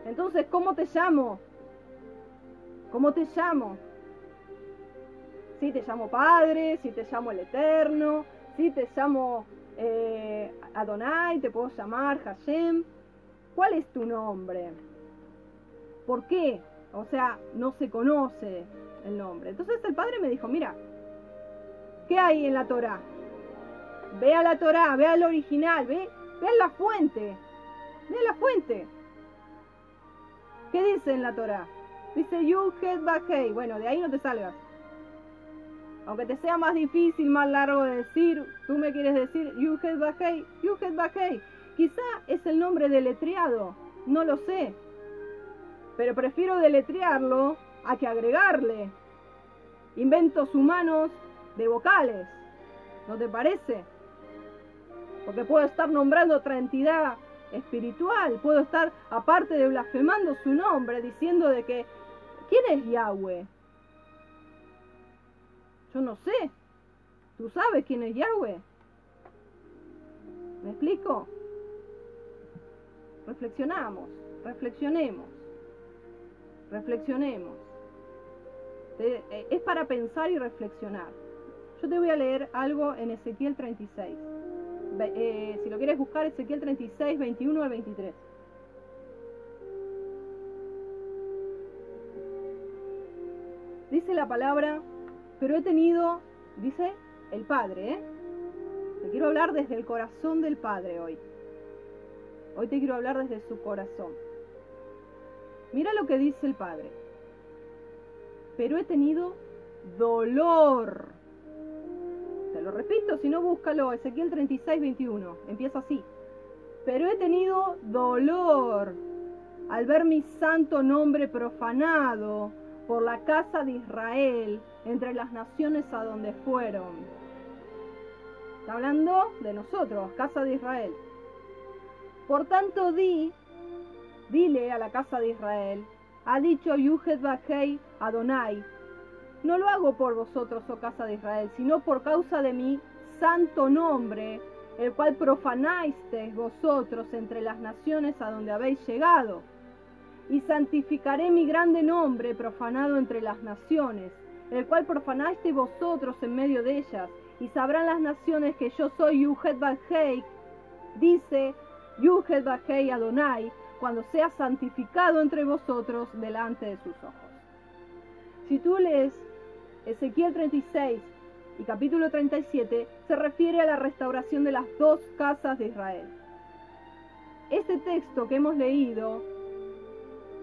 Entonces, ¿cómo te llamo? ¿Cómo te llamo? Si te llamo Padre, si te llamo el Eterno, si te llamo eh, Adonai, te puedo llamar Hashem. ¿Cuál es tu nombre? ¿Por qué? O sea, no se conoce el nombre. Entonces el padre me dijo, mira, ¿qué hay en la Torah? Ve a la Torah, ve al original, ve, ve la fuente, ve la fuente. ¿Qué dice en la Torah? Dice Yud Het Bakei. Bueno, de ahí no te salgas. Aunque te sea más difícil, más largo de decir, tú me quieres decir Yud Het Bakei. Quizá es el nombre deletreado, no lo sé. Pero prefiero deletrearlo a que agregarle inventos humanos de vocales. ¿No te parece? Porque puedo estar nombrando otra entidad espiritual, puedo estar, aparte de blasfemando su nombre, diciendo de que, ¿quién es Yahweh? Yo no sé. ¿Tú sabes quién es Yahweh? ¿Me explico? Reflexionamos, reflexionemos, reflexionemos. Eh, Es para pensar y reflexionar. Yo te voy a leer algo en Ezequiel 36. Ve- eh, si lo quieres buscar, Ezequiel 36, 21 al 23. Dice la palabra, pero he tenido, dice el Padre, ¿eh? Te quiero hablar desde el corazón del Padre hoy. Hoy te quiero hablar desde su corazón. Mira lo que dice el Padre. Pero he tenido dolor. Te lo repito, si no búscalo, Ezequiel 36, 21. Empieza así. Pero he tenido dolor al ver mi santo nombre profanado por la casa de Israel entre las naciones a donde fueron. Está hablando de nosotros, casa de Israel. Por tanto, di, dile a la casa de Israel, ha dicho Yuhet Bajei Adonai, no lo hago por vosotros, oh casa de Israel, sino por causa de mi santo nombre, el cual profanasteis vosotros entre las naciones a donde habéis llegado. Y santificaré mi grande nombre profanado entre las naciones, el cual profanasteis vosotros en medio de ellas, y sabrán las naciones que yo soy Yuhet Bajei, dice Yuhet Bajei Adonai, cuando sea santificado entre vosotros delante de sus ojos. Si tú lees Ezequiel 36 y capítulo 37, se refiere a la restauración de las dos casas de Israel. Este texto que hemos leído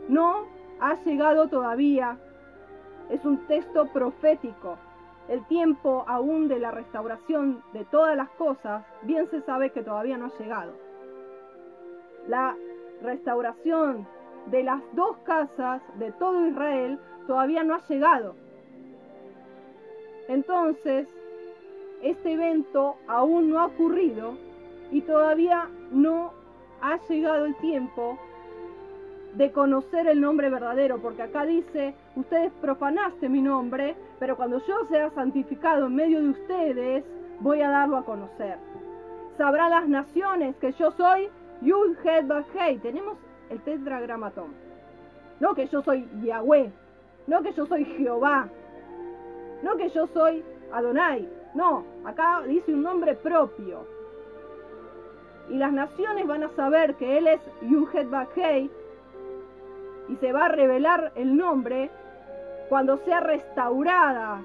no ha llegado todavía, es un texto profético. El tiempo aún de la restauración de todas las cosas, bien se sabe que todavía no ha llegado. La restauración de las dos casas de todo Israel todavía no ha llegado. Entonces, este evento aún no ha ocurrido y todavía no ha llegado el tiempo de conocer el nombre verdadero, porque acá dice, ustedes profanaste mi nombre, pero cuando yo sea santificado en medio de ustedes, voy a darlo a conocer. Sabrán las naciones que yo soy Yud Het Hei. Tenemos el tetragramatón. No que yo soy Yahweh, no que yo soy Jehová, no que yo soy Adonai. No, acá dice un nombre propio. Y las naciones van a saber que Él es Yuhet Hei y se va a revelar el nombre cuando sea restaurada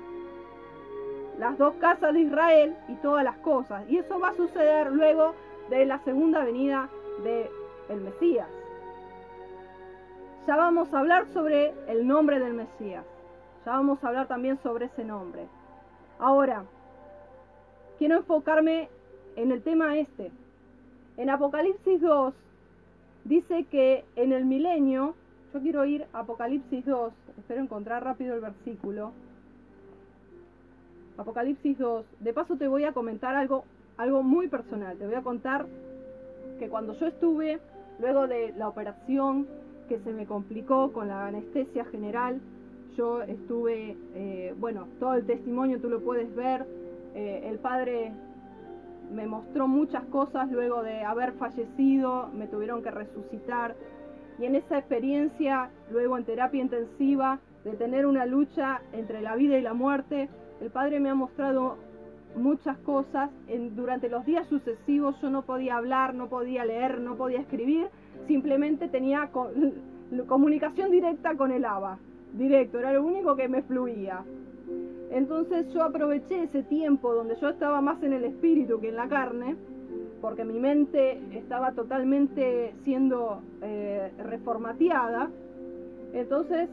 las dos casas de Israel y todas las cosas. Y eso va a suceder luego de la segunda venida de el Mesías. Ya vamos a hablar sobre el nombre del Mesías. Ya vamos a hablar también sobre ese nombre. Ahora, quiero enfocarme en el tema este. En Apocalipsis 2 dice que en el milenio, yo quiero ir a Apocalipsis 2, espero encontrar rápido el versículo. Apocalipsis 2. De paso te voy a comentar algo, algo muy personal. Te voy a contar que cuando yo estuve, luego de la operación que se me complicó con la anestesia general, yo estuve, eh, bueno, todo el testimonio tú lo puedes ver. Eh, el padre me mostró muchas cosas luego de haber fallecido, me tuvieron que resucitar. Y en esa experiencia, luego en terapia intensiva, de tener una lucha entre la vida y la muerte, el Padre me ha mostrado muchas cosas. En, durante los días sucesivos yo no podía hablar, no podía leer, no podía escribir, simplemente tenía co comunicación directa con el ABA, directo, era lo único que me fluía. Entonces yo aproveché ese tiempo donde yo estaba más en el espíritu que en la carne, porque mi mente estaba totalmente siendo eh, reformateada. Entonces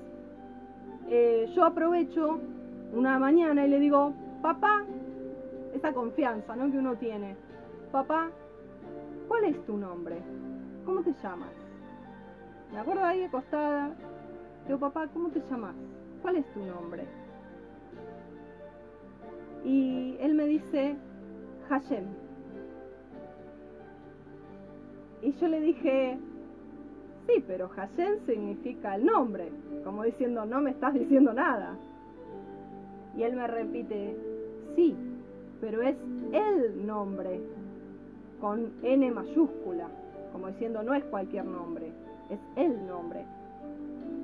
eh, yo aprovecho una mañana y le digo, papá, esa confianza ¿no? que uno tiene, papá, ¿cuál es tu nombre? ¿Cómo te llamas? Me acuerdo ahí acostada, digo, papá, ¿cómo te llamas? ¿Cuál es tu nombre? Y él me dice, Hashem. Y yo le dije, sí, pero Hashem significa el nombre, como diciendo, no me estás diciendo nada. Y él me repite, sí, pero es el nombre. con N mayúscula, como diciendo no es cualquier nombre, es el nombre.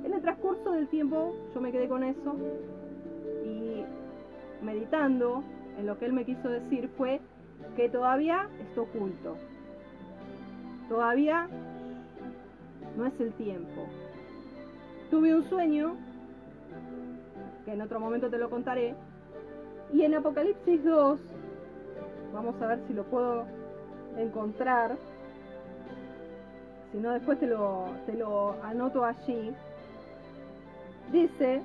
En el transcurso del tiempo yo me quedé con eso y meditando en lo que él me quiso decir fue que todavía está oculto. Todavía no es el tiempo. Tuve un sueño, que en otro momento te lo contaré, y en Apocalipsis 2, vamos a ver si lo puedo encontrar, si no después te lo, te lo anoto allí, dice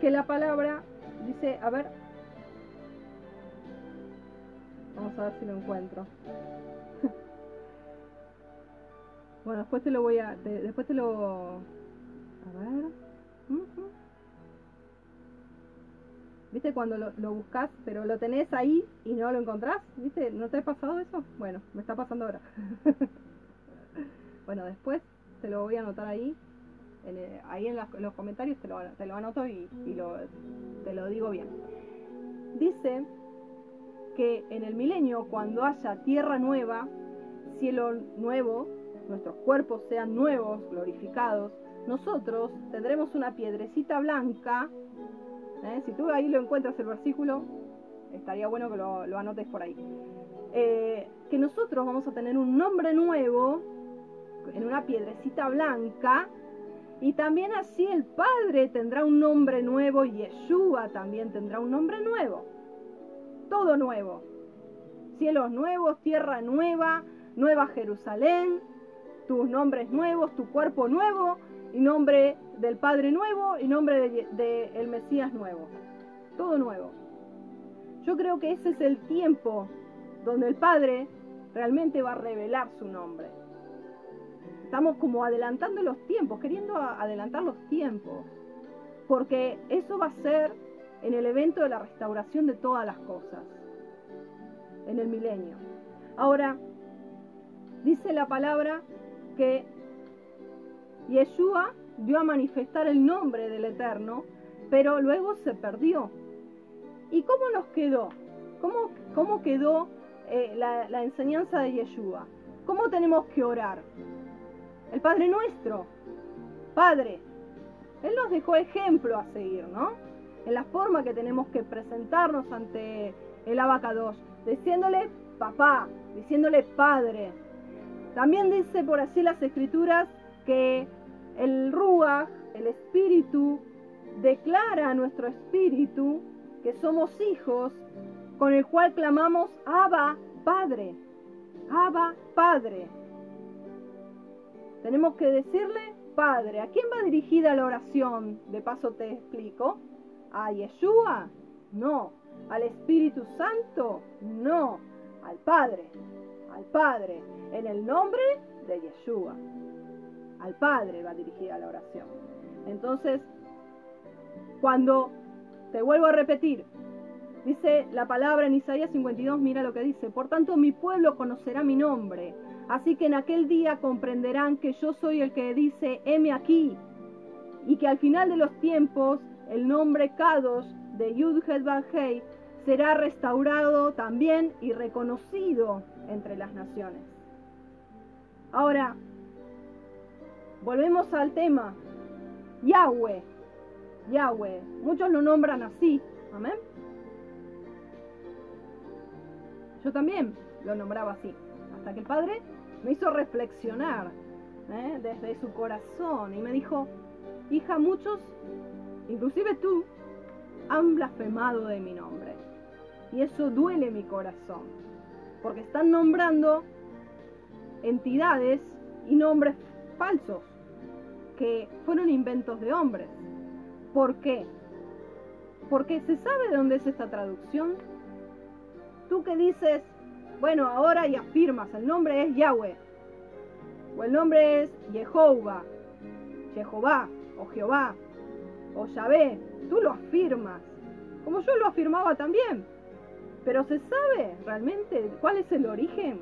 que la palabra, dice, a ver, vamos a ver si lo encuentro. bueno, después te lo voy a, después te lo, a ver, ujú. ¿Viste cuando lo, buscas, pero lo tenés ahí y no lo encontrás? ¿Viste? ¿No te ha pasado eso? Bueno, me está pasando ahora. bueno, después te lo voy a anotar ahí. en el- ahí en, los comentarios te lo, lo anoto y, y lo, te lo digo bien. Dice que en el milenio, cuando haya tierra nueva, cielo nuevo, nuestros cuerpos sean nuevos, glorificados, nosotros tendremos una piedrecita blanca ¿eh? Si tú ahí lo encuentras el versículo, estaría bueno que lo, anotes por ahí. Eh, que nosotros vamos a tener un nombre nuevo en una piedrecita blanca y también así el Padre tendrá un nombre nuevo y Yeshua también tendrá un nombre nuevo. Todo nuevo. Cielos nuevos, tierra nueva, nueva Jerusalén, tus nombres nuevos, tu cuerpo nuevo y nombre del Padre nuevo y nombre del de, Mesías nuevo. Todo nuevo. Yo creo que ese es el tiempo donde el Padre realmente va a revelar su nombre. Estamos como adelantando los tiempos, queriendo adelantar los tiempos, porque eso va a ser en el evento de la restauración de todas las cosas, en el milenio. Ahora, dice la palabra que Yeshua dio a manifestar el nombre del Eterno, pero luego se perdió. ¿Y cómo nos quedó? ¿Cómo, cómo quedó eh, la, la enseñanza de Yeshua? ¿Cómo tenemos que orar? El Padre nuestro, Padre, Él nos dejó ejemplo a seguir, ¿no? En la forma que tenemos que presentarnos ante el abacados, diciéndole papá, diciéndole padre. También dice por así las escrituras que el Ruach, el Espíritu, declara a nuestro espíritu que somos hijos, con el cual clamamos Abba, Padre. Abba, Padre. Tenemos que decirle Padre. ¿A quién va dirigida la oración? De paso te explico. ¿A Yeshua? No. ¿Al Espíritu Santo? No. Al Padre. Al Padre. En el nombre de Yeshua. Al Padre va dirigida la oración. Entonces, cuando te vuelvo a repetir, dice la palabra en Isaías 52, mira lo que dice, por tanto mi pueblo conocerá mi nombre, así que en aquel día comprenderán que yo soy el que dice, heme aquí, y que al final de los tiempos el nombre Kadosh de Yud Hei será restaurado también y reconocido entre las naciones. Ahora, volvemos al tema. Yahweh, Yahweh, muchos lo nombran así, amén. Yo también lo nombraba así, hasta que el Padre me hizo reflexionar ¿eh? desde su corazón y me dijo, hija, muchos, inclusive tú, han blasfemado de mi nombre. Y eso duele mi corazón, porque están nombrando entidades y nombres falsos que fueron inventos de hombres. ¿Por qué? Porque se sabe de dónde es esta traducción. Tú que dices, bueno, ahora y afirmas, el nombre es Yahweh, o el nombre es Jehová, Jehová, o Jehová, o Yahvé, tú lo afirmas, como yo lo afirmaba también. Pero ¿se sabe realmente cuál es el origen?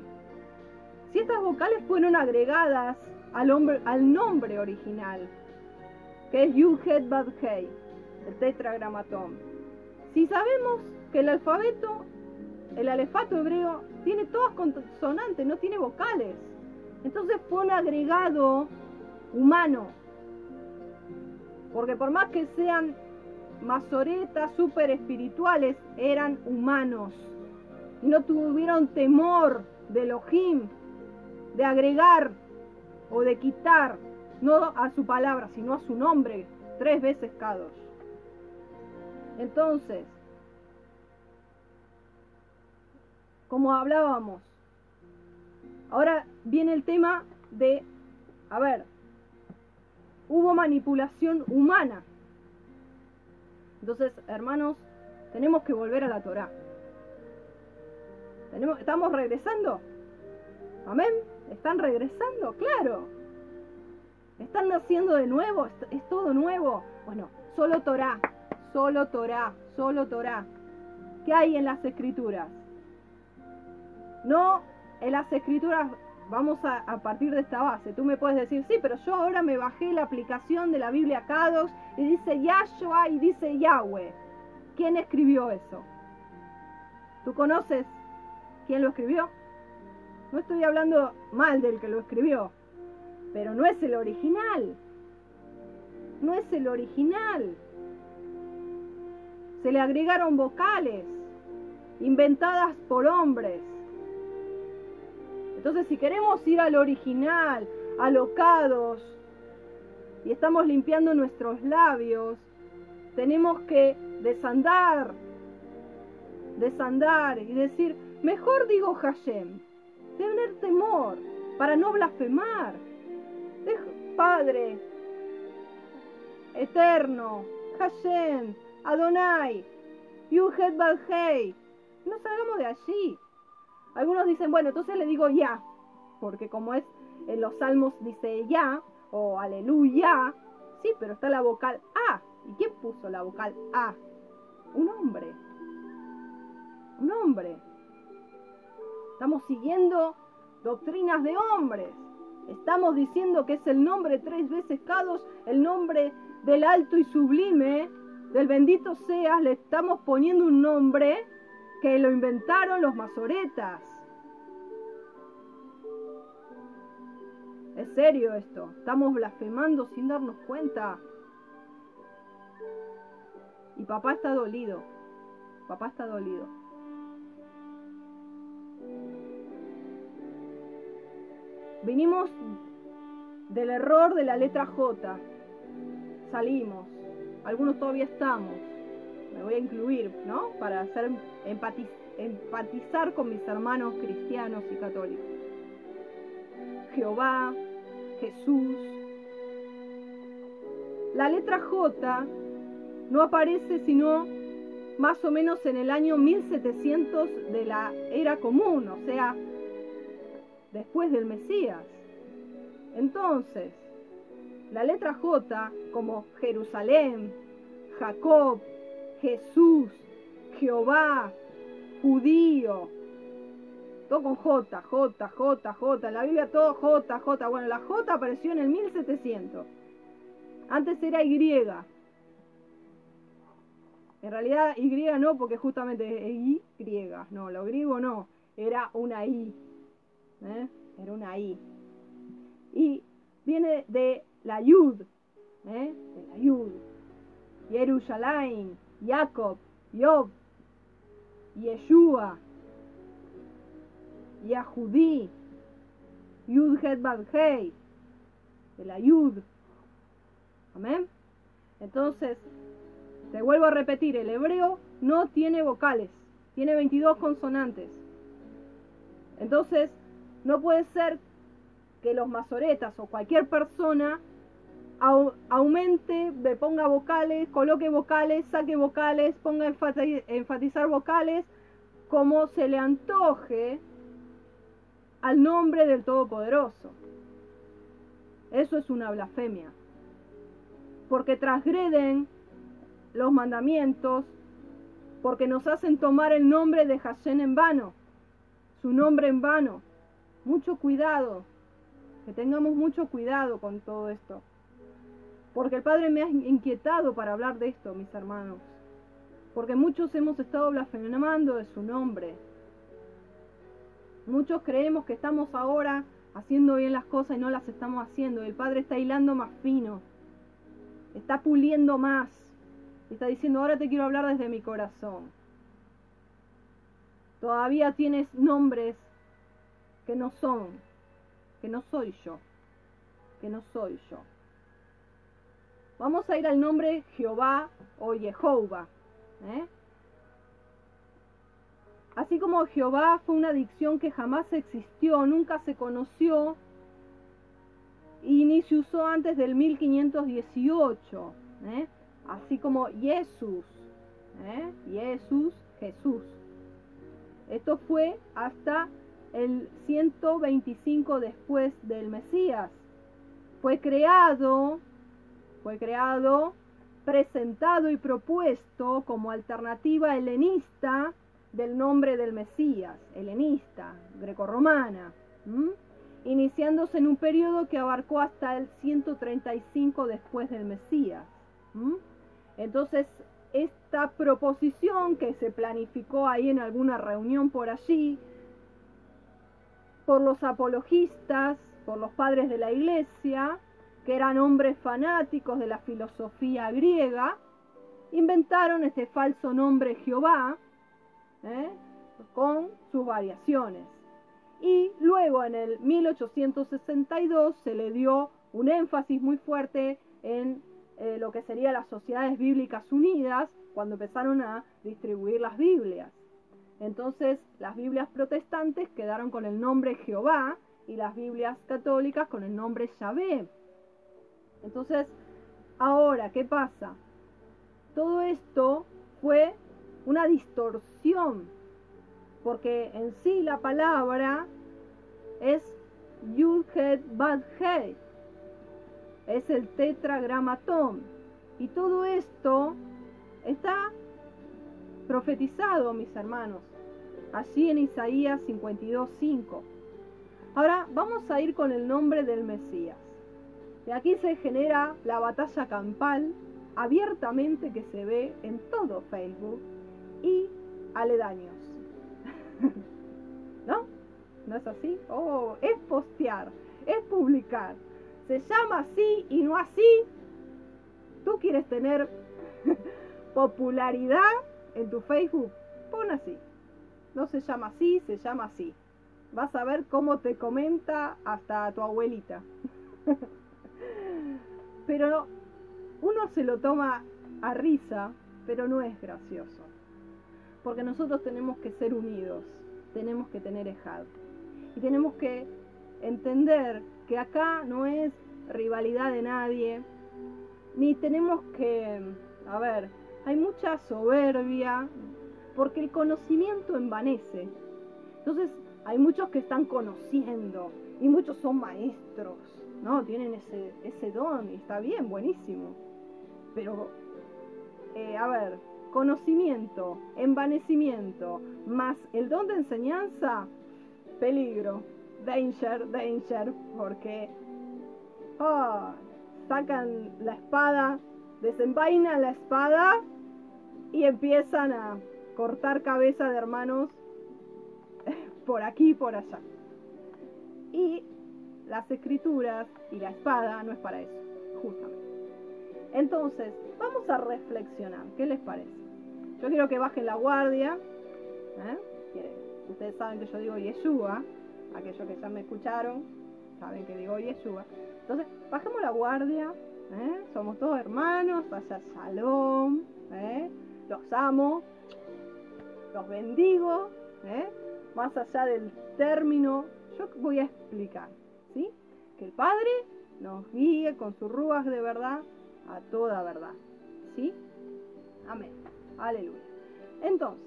Si estas vocales fueron agregadas al, nombre original, que es Yuhet Bad Hei, el tetragramatón. Si sabemos que el alfabeto el alefato hebreo tiene todas consonantes, no tiene vocales. Entonces fue un agregado humano. Porque por más que sean masoretas super espirituales, eran humanos. Y no tuvieron temor de Elohim, de agregar o de quitar, no a su palabra, sino a su nombre, tres veces Kadosh. Entonces, como hablábamos, ahora viene el tema de, a ver, hubo manipulación humana. Entonces, hermanos, tenemos que volver a la Torah. ¿Estamos regresando? Amén. ¿Están regresando? Claro. ¿Están naciendo de nuevo? ¿Es, todo nuevo? Bueno, solo Torah, solo Torah, solo Torah. ¿Qué hay en las escrituras? No, en las escrituras vamos a, partir de esta base. Tú me puedes decir, sí, pero yo ahora me bajé la aplicación de la Biblia Kadosh y dice Yahshua y dice Yahweh. ¿Quién escribió eso? ¿Tú conoces quién lo escribió? No estoy hablando mal del que lo escribió, pero no es el original. No es el original. Se le agregaron vocales inventadas por hombres. Entonces, si queremos ir al original, alocados, y estamos limpiando nuestros labios, tenemos que desandar, desandar y decir, mejor digo Hashem, tener temor para no blasfemar. Padre, eterno, Hashem, Adonai, Yuhet Balhei, no salgamos de allí. Algunos dicen, bueno, entonces le digo ya, porque como es en los salmos dice ya o aleluya, sí, pero está la vocal A. ¿Y quién puso la vocal A? Un hombre. Un hombre. Estamos siguiendo doctrinas de hombres. Estamos diciendo que es el nombre tres veces cados, el nombre del alto y sublime, del bendito seas, le estamos poniendo un nombre que lo inventaron los masoretas. Es serio esto, estamos blasfemando sin darnos cuenta. Y papá está dolido, papá está dolido. Vinimos del error de la letra J, salimos, algunos todavía estamos, me voy a incluir, ¿no? Para hacer empatiz empatizar con mis hermanos cristianos y católicos. Jehová, Jesús. La letra J no aparece sino más o menos en el año 1700 de la era común, o sea, después del Mesías. Entonces, la letra J como Jerusalén, Jacob, Jesús, Jehová, judío, todo con J, J, J, J, en la Biblia todo J, J. Bueno, la J apareció en el 1700. Antes era Y. En realidad Y no, porque justamente es Y, no, lo griego no, era una I. ¿eh? Era una I. Y viene de la Yud, ¿eh? de la Yud. Jerusalén, Jacob, Job, Yeshua, Yahudí, Yud Het de la Yud. Amén. Entonces, te vuelvo a repetir, el hebreo no tiene vocales, tiene 22 consonantes. Entonces, no puede ser que los masoretas o cualquier persona au aumente, le ponga vocales, coloque vocales, saque vocales, ponga enfati enfatizar vocales, como se le antoje al nombre del Todopoderoso. Eso es una blasfemia. Porque transgreden los mandamientos, porque nos hacen tomar el nombre de Hashem en vano, su nombre en vano. Mucho cuidado, que tengamos mucho cuidado con todo esto. Porque el Padre me ha inquietado para hablar de esto, mis hermanos. Porque muchos hemos estado blasfemando de su nombre. Muchos creemos que estamos ahora haciendo bien las cosas y no las estamos haciendo. El Padre está hilando más fino, está puliendo más. Está diciendo, ahora te quiero hablar desde mi corazón. Todavía tienes nombres que no son, que no soy yo, que no soy yo. Vamos a ir al nombre Jehová o Jehová. ¿eh? Así como Jehová fue una dicción que jamás existió, nunca se conoció y ni se usó antes del 1518. ¿eh? Así como Jesús, ¿eh? Jesús, Jesús. Esto fue hasta el 125 después del Mesías. Fue creado, fue creado, presentado y propuesto como alternativa helenista del nombre del Mesías, helenista, grecorromana, iniciándose en un periodo que abarcó hasta el 135 después del Mesías. Entonces, esta proposición que se planificó ahí en alguna reunión por allí, por los apologistas, por los padres de la iglesia, que eran hombres fanáticos de la filosofía griega, inventaron este falso nombre Jehová, ¿eh? con sus variaciones. Y luego en el 1862 se le dio un énfasis muy fuerte en eh, lo que serían las sociedades bíblicas unidas cuando empezaron a distribuir las Biblias. Entonces las Biblias protestantes quedaron con el nombre Jehová y las Biblias católicas con el nombre Yahvé. Entonces, ahora, ¿qué pasa? Todo esto fue una distorsión, porque en sí la palabra es Yud-Het Bad-He, es el tetragramatón. Y todo esto está profetizado, mis hermanos, allí en Isaías 52.5. Ahora vamos a ir con el nombre del Mesías. Y aquí se genera la batalla campal abiertamente que se ve en todo Facebook y aledaños. ¿No? ¿No es así? Oh, es postear, es publicar. Se llama así y no así. Tú quieres tener popularidad en tu Facebook, pon así. No se llama así, se llama así. Vas a ver cómo te comenta hasta tu abuelita. pero uno se lo toma a risa, pero no es gracioso. Porque nosotros tenemos que ser unidos, tenemos que tener ejad. Y tenemos que entender que acá no es rivalidad de nadie, ni tenemos que, a ver, hay mucha soberbia, porque el conocimiento envanece. Entonces, hay muchos que están conociendo y muchos son maestros, ¿no? Tienen ese, ese don y está bien, buenísimo. Pero, eh, a ver, conocimiento, envanecimiento, más el don de enseñanza, peligro, danger, danger, porque oh, sacan la espada, desenvainan la espada y empiezan a cortar cabeza de hermanos por aquí y por allá. Y las escrituras y la espada no es para eso, justamente. Entonces, vamos a reflexionar. ¿Qué les parece? Yo quiero que bajen la guardia. ¿eh? Ustedes saben que yo digo Yeshua. Aquellos que ya me escucharon saben que digo Yeshua. Entonces, bajemos la guardia. ¿eh? Somos todos hermanos. Shalom. ¿eh? Los amo. Los bendigo. ¿eh? Más allá del término, yo voy a explicar. ¿sí? Que el Padre nos guíe con sus ruas de verdad a toda verdad. ¿Sí? Amén. Aleluya. Entonces,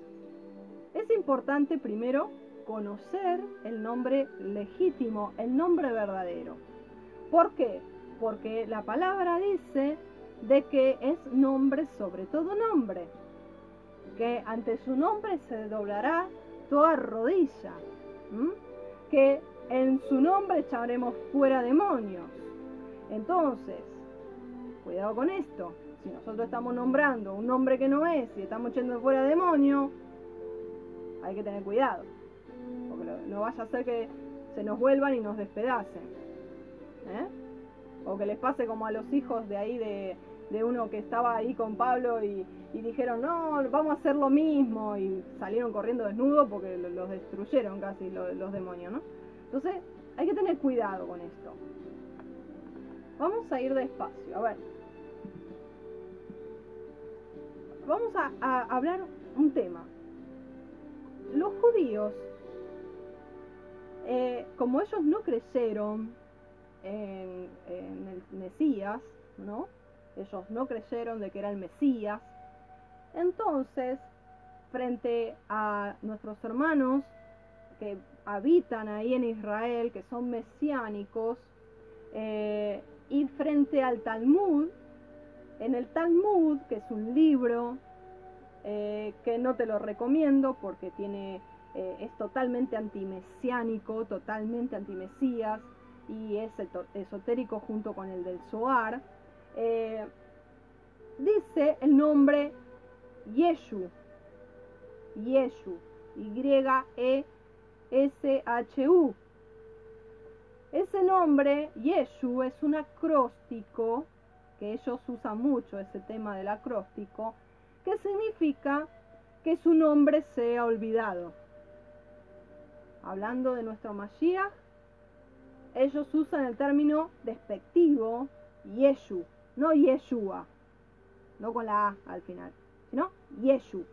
es importante primero conocer el nombre legítimo, el nombre verdadero. ¿Por qué? Porque la palabra dice de que es nombre sobre todo nombre, que ante su nombre se doblará toda rodilla, que en su nombre echaremos fuera demonios. Entonces, cuidado con esto. Si nosotros estamos nombrando un nombre que no es y estamos echando fuera demonio, hay que tener cuidado. porque no vaya a ser que se nos vuelvan y nos despedacen. ¿eh? O que les pase como a los hijos de ahí de, de uno que estaba ahí con Pablo y, dijeron, no, vamos a hacer lo mismo y salieron corriendo desnudos porque lo- los destruyeron casi lo- los demonios, ¿no? Entonces hay que tener cuidado con esto. Vamos a ir despacio, a ver. Vamos a, a hablar un tema. Los judíos, eh, como ellos no creyeron en, en el Mesías, ¿no? Ellos no creyeron de que era el Mesías. Entonces, frente a nuestros hermanos que habitan ahí en Israel, que son mesiánicos, eh, y frente al Talmud, en el Talmud, que es un libro eh, que no te lo recomiendo porque tiene, eh, es totalmente antimesiánico, totalmente antimesías y es esotérico junto con el del Zohar, eh, dice el nombre Yeshu, Yeshu, Y-E-S-H-U. Ese nombre, Yeshu, es un acróstico, que ellos usan mucho ese tema del acróstico, que significa que su nombre sea olvidado. Hablando de nuestro Mashiach, ellos usan el término despectivo Yeshu, no Yeshua, no con la A al final, sino Yeshu,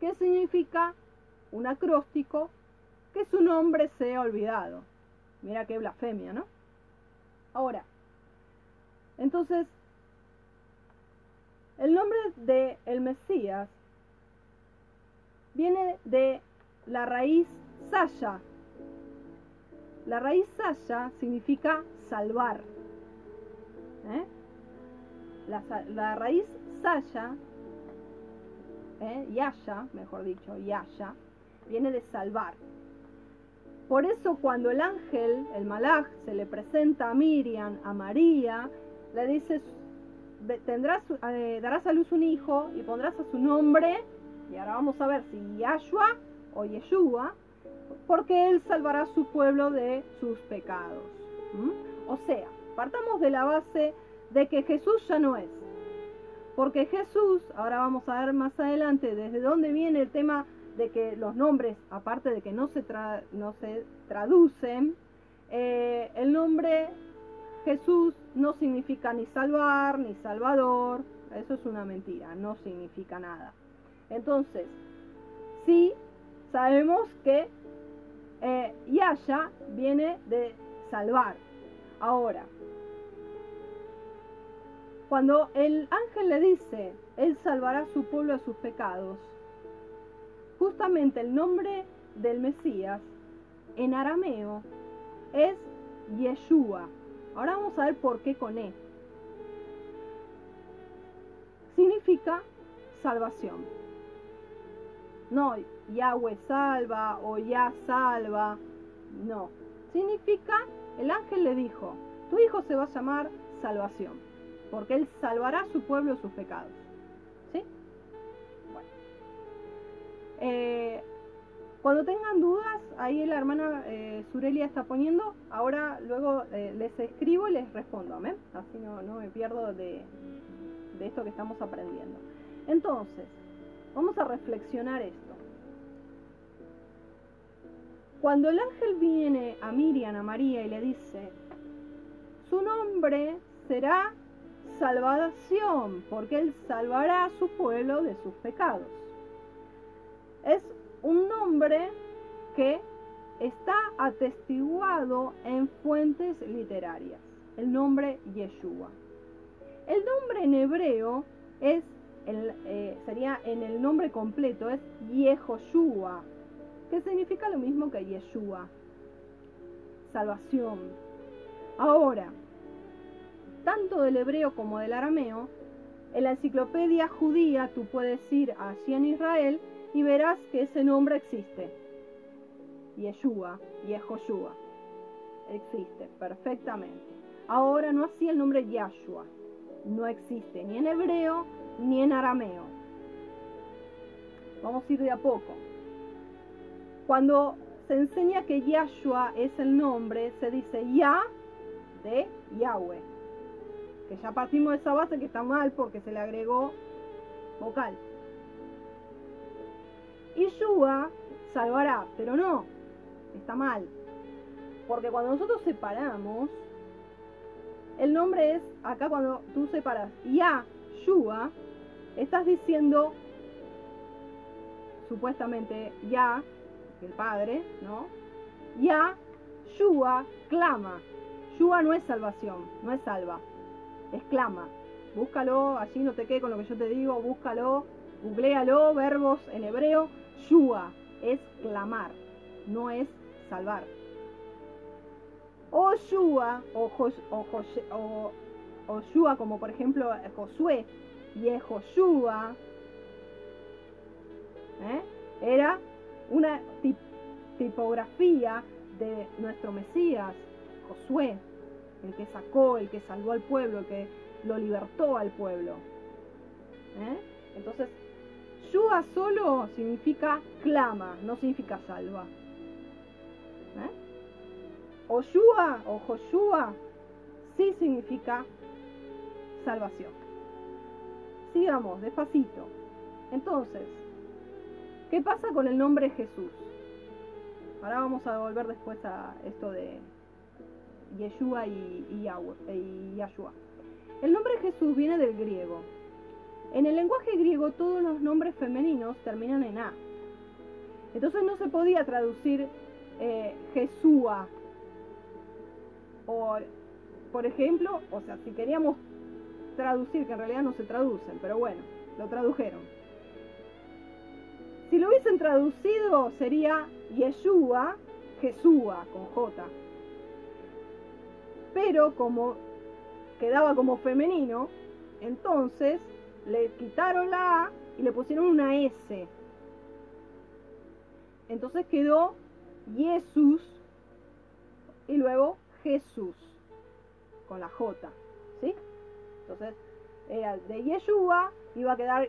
que significa un acróstico que su nombre sea olvidado. Mira qué blasfemia, ¿no? Ahora, entonces, el nombre de el Mesías viene de la raíz Saya. La raíz Saya significa salvar. ¿eh? La, raíz Saya, ¿eh? Yasha, mejor dicho, Yasha, viene de salvar. Por eso cuando el ángel, el malaj, se le presenta a Miriam, a María, le dice, "Ve- tendrás, eh, darás a luz un hijo y pondrás a su nombre, y ahora vamos a ver si Yahshua o Yeshua, porque él salvará a su pueblo de sus pecados. O sea, partamos de la base de que Jesús ya no es. Porque Jesús, ahora vamos a ver más adelante desde dónde viene el tema de que los nombres, aparte de que no se, no se traducen, eh, el nombre Jesús no significa ni salvar, ni salvador, eso es una mentira, no significa nada. Entonces, sí sabemos que eh, viene de salvar. Ahora, cuando el ángel le dice, Él salvará a su pueblo de sus pecados, justamente el nombre del Mesías en arameo es Yeshua. Ahora vamos a ver por qué con E. Significa salvación. No Yahweh salva o Yah salva. No. Significa, el ángel le dijo, tu hijo se va a llamar salvación, porque él salvará a su pueblo de sus pecados. ¿Sí? Bueno. Eh, cuando tengan dudas, ahí la hermana eh, Surelia está poniendo. Ahora luego eh, les escribo y les respondo, amén. Así no, no me pierdo de, de esto que estamos aprendiendo. Entonces, vamos a reflexionar esto. Cuando el ángel viene a Miriam, a María, y le dice, su nombre será salvación, porque él salvará a su pueblo de sus pecados. Es un nombre que está atestiguado en fuentes literarias, el nombre Yeshua. El nombre en hebreo es el, eh, sería en el nombre completo, es Yehoshua, que significa lo mismo que Yeshua, salvación. Ahora, tanto del hebreo como del arameo, en la enciclopedia judía tú puedes ir allí en Israel y verás que ese nombre existe. Yeshua, Yehoshua. Existe perfectamente. Ahora no así el nombre Yahshua. No existe ni en hebreo ni en arameo. Vamos a ir de a poco. Cuando se enseña que Yahshua es el nombre, se dice Ya de Yahweh. Que ya partimos de esa base que está mal porque se le agregó vocal. Yeshua salvará, pero no, está mal. Porque cuando nosotros separamos, el nombre es, acá cuando tú separas Yahshua, estás diciendo supuestamente Ya, el Padre, ¿no? Yahshua clama. Shua no es salvación, no es salva, es clama. Búscalo, allí no te quede con lo que yo te digo, búscalo, googlealo, verbos en hebreo. Shua es clamar, no es salvar. O Shua, o, Jos- o, o, Shua, como por ejemplo Josué y es Joshua, ¿eh? era una tip- tipografía de nuestro Mesías, Josué, el que sacó, el que salvó al pueblo, el que lo libertó al pueblo. ¿eh? Entonces, Shua solo significa clama, no significa salva. ¿eh? Oshua o Joshua sí significa salvación. Sigamos, despacito. Entonces, ¿qué pasa con el nombre Jesús? Ahora vamos a volver después a esto de Yeshua y, Yahshua. El nombre Jesús viene del griego. En el lenguaje griego todos los nombres femeninos terminan en A. Entonces no se podía traducir eh. O, por ejemplo, o sea, si queríamos traducir, que en realidad no se traducen, pero bueno, lo tradujeron. Si lo hubiesen traducido sería Yeshua, Jesúa, con J. Pero como quedaba como femenino, entonces le quitaron la A y le pusieron una S. Entonces quedó Jesús y luego Jesús con la J, ¿sí? Entonces era de Yeshua, iba a quedar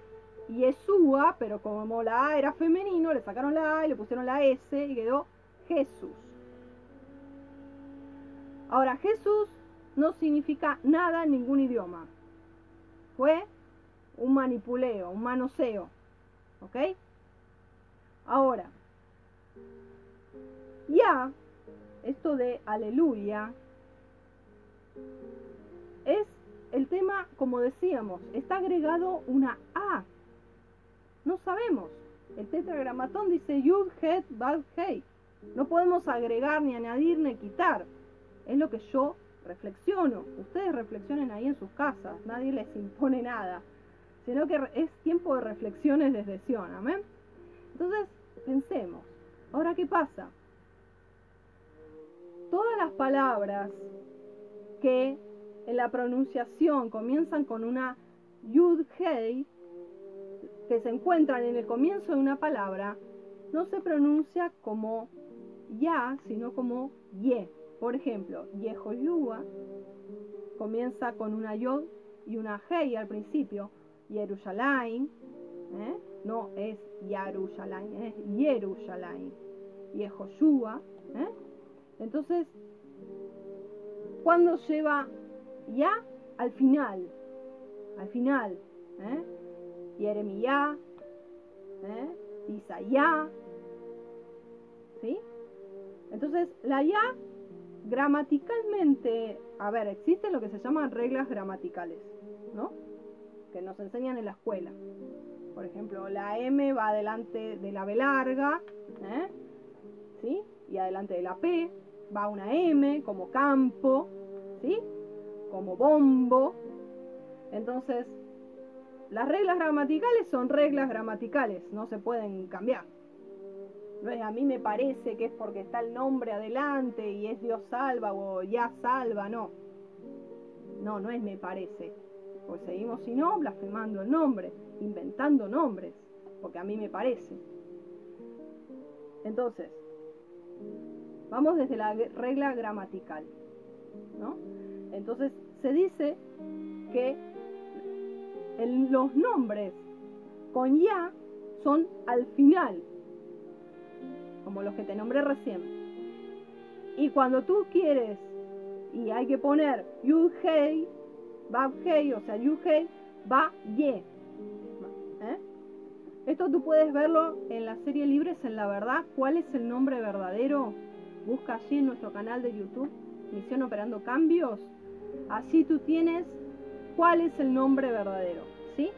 Yeshua, pero como la A era femenino, le sacaron la A y le pusieron la S y quedó Jesús. Ahora, Jesús no significa nada en ningún idioma. Fue un manipuleo, un manoseo. ¿Ok? Ahora, ya, esto de aleluya, es el tema, como decíamos, está agregado una A. No sabemos. El tetragramatón dice Yud, Het, Bad, Hei. No podemos agregar, ni añadir, ni quitar. Es lo que yo reflexiono. Ustedes reflexionen ahí en sus casas. Nadie les impone nada. Sino que es tiempo de reflexiones desde Sion. Amén. Entonces, pensemos. Ahora, ¿qué pasa? Todas las palabras que en la pronunciación comienzan con una yud hei que se encuentran en el comienzo de una palabra no se pronuncia como ya sino como ye por ejemplo yehoyua comienza con una yod y una hei al principio Yerushalayim ¿eh? no es Yarushalayim es Yerushalayim Yehoshua ¿eh? entonces cuando lleva ya al final, al final, ¿eh? Jeremías, ¿eh? ¿sí? Entonces, la ya gramaticalmente, a ver, existen lo que se llaman reglas gramaticales, ¿no? Que nos enseñan en la escuela. Por ejemplo, la M va adelante de la B larga, ¿eh? ¿sí? Y adelante de la P va una M como campo, ¿sí? Como bombo. Entonces, las reglas gramaticales son reglas gramaticales, no se pueden cambiar. A mí me parece que es porque está el nombre adelante y es Dios salva o ya salva, no. No, no es me parece. Pues seguimos, si no, blasfemando el nombre, inventando nombres, porque a mí me parece. Entonces, vamos desde la regla gramatical, ¿no? Entonces, se dice que los nombres con ya son al final. Como los que te nombré recién. Y cuando tú quieres y hay que poner Yud Hei, Bab Hei, o sea, Yud Hei, Ba Ye. ¿Eh? Esto tú puedes verlo en la serie Libres en la Verdad. ¿Cuál es el nombre verdadero? Busca allí en nuestro canal de YouTube, Misión Operando Cambios. Así tú tienes cuál es el nombre verdadero. ¿Sí?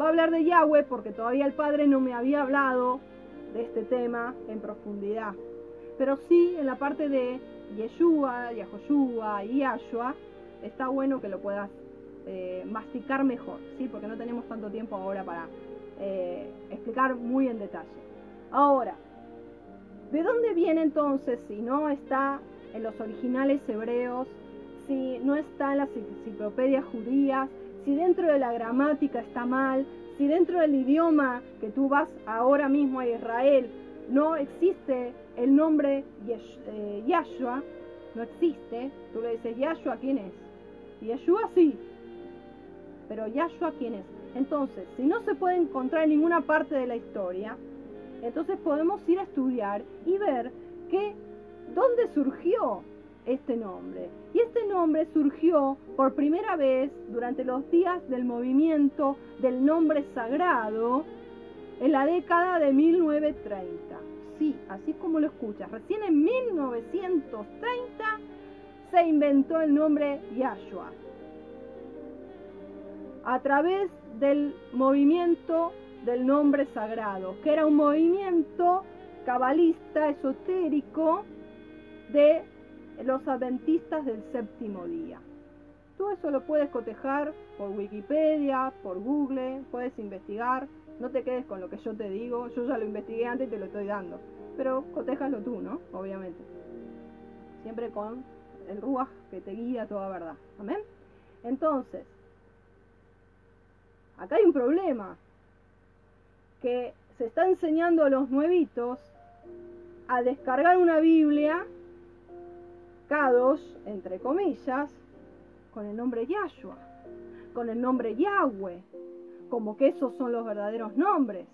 Va a hablar de Yahweh porque todavía el Padre no me había hablado de este tema en profundidad. Pero sí en la parte de Yeshua, Yahoshua y Yahshua, está bueno que lo puedas eh, masticar mejor, ¿sí? Porque no tenemos tanto tiempo ahora para eh, explicar muy en detalle. Ahora, ¿de dónde viene entonces si no está en los originales hebreos, si no está en las enciclopedias judías, si dentro de la gramática está mal, si dentro del idioma que tú vas ahora mismo a Israel no existe el nombre Yesh, eh, no existe, tú le dices Yahshua, ¿quién es? Yeshua sí, pero Yahshua, ¿quién es? Entonces, si no se puede encontrar en ninguna parte de la historia, entonces podemos ir a estudiar y ver que dónde surgió este nombre. Y este nombre surgió por primera vez durante los días del movimiento del nombre sagrado en la década de 1930. Sí, así como lo escuchas. Recién en 1930 se inventó el nombre Yahshua. A través del movimiento del nombre sagrado, que era un movimiento cabalista esotérico de los adventistas del séptimo día. Tú eso lo puedes cotejar por Wikipedia, por Google, puedes investigar, no te quedes con lo que yo te digo, yo ya lo investigué antes y te lo estoy dando, pero cotéjalo tú, ¿no? Obviamente. Siempre con el Ruach que te guía toda verdad. Amén. Entonces, acá hay un problema, que se está enseñando a los nuevitos a descargar una Biblia, Entre comillas, con el nombre Yahshua, con el nombre Yahweh, como que esos son los verdaderos nombres.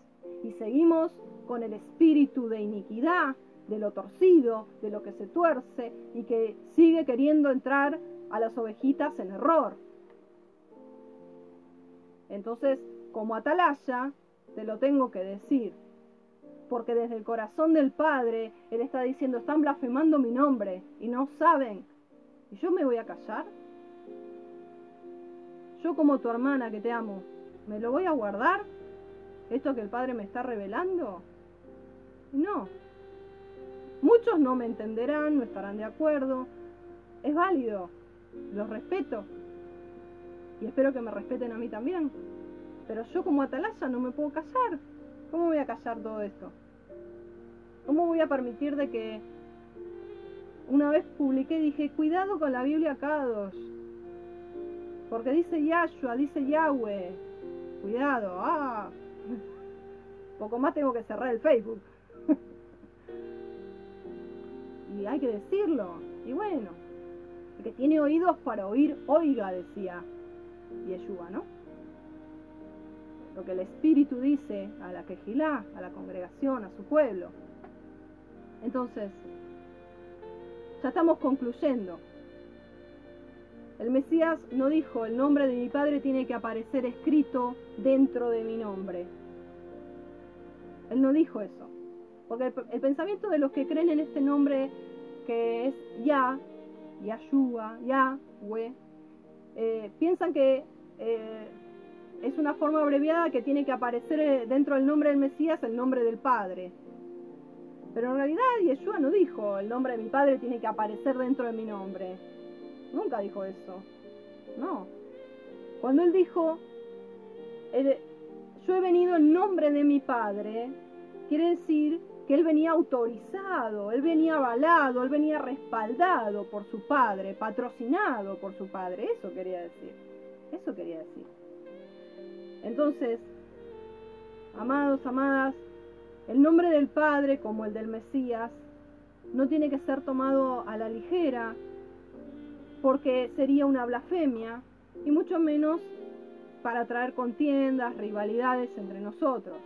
Y seguimos con el espíritu de iniquidad, de lo torcido, de lo que se tuerce y que sigue queriendo entrar a las ovejitas en error. Entonces, como atalaya, te lo tengo que decir. Porque desde el corazón del Padre, Él está diciendo, están blasfemando mi nombre y no saben. ¿Y yo me voy a callar? Yo como tu hermana que te amo, ¿me lo voy a guardar? ¿Esto que el Padre me está revelando? No. Muchos no me entenderán, no estarán de acuerdo. Es válido. Los respeto. Y espero que me respeten a mí también. Pero yo como atalaya no me puedo callar. ¿Cómo voy a callar todo esto? ¿Cómo voy a permitir de que una vez publiqué, dije, cuidado con la Biblia Kadosh? Porque dice Yahshua, dice Yahweh. Cuidado, ah. Poco más tengo que cerrar el Facebook. y hay que decirlo. Y bueno, el que tiene oídos para oír, oiga, decía Yeshua, ¿no? Lo que el Espíritu dice a la quejilá, a la congregación, a su pueblo. Entonces, ya estamos concluyendo. El Mesías no dijo, el nombre de mi Padre tiene que aparecer escrito dentro de mi nombre. Él no dijo eso. Porque el, pensamiento de los que creen en este nombre que es Ya, Yahshua, Yahweh, eh, piensan que eh, es una forma abreviada que tiene que aparecer eh, dentro del nombre del Mesías el nombre del Padre. Pero en realidad Yeshua no dijo, el nombre de mi Padre tiene que aparecer dentro de mi nombre. Nunca dijo eso. No. Cuando él dijo, yo he venido en nombre de mi Padre, quiere decir que él venía autorizado, él venía avalado, él venía respaldado por su Padre, patrocinado por su Padre. Eso quería decir. Eso quería decir. Entonces, amados, amadas, el nombre del Padre, como el del Mesías, no tiene que ser tomado a la ligera, porque sería una blasfemia, y mucho menos para traer contiendas, rivalidades entre nosotros.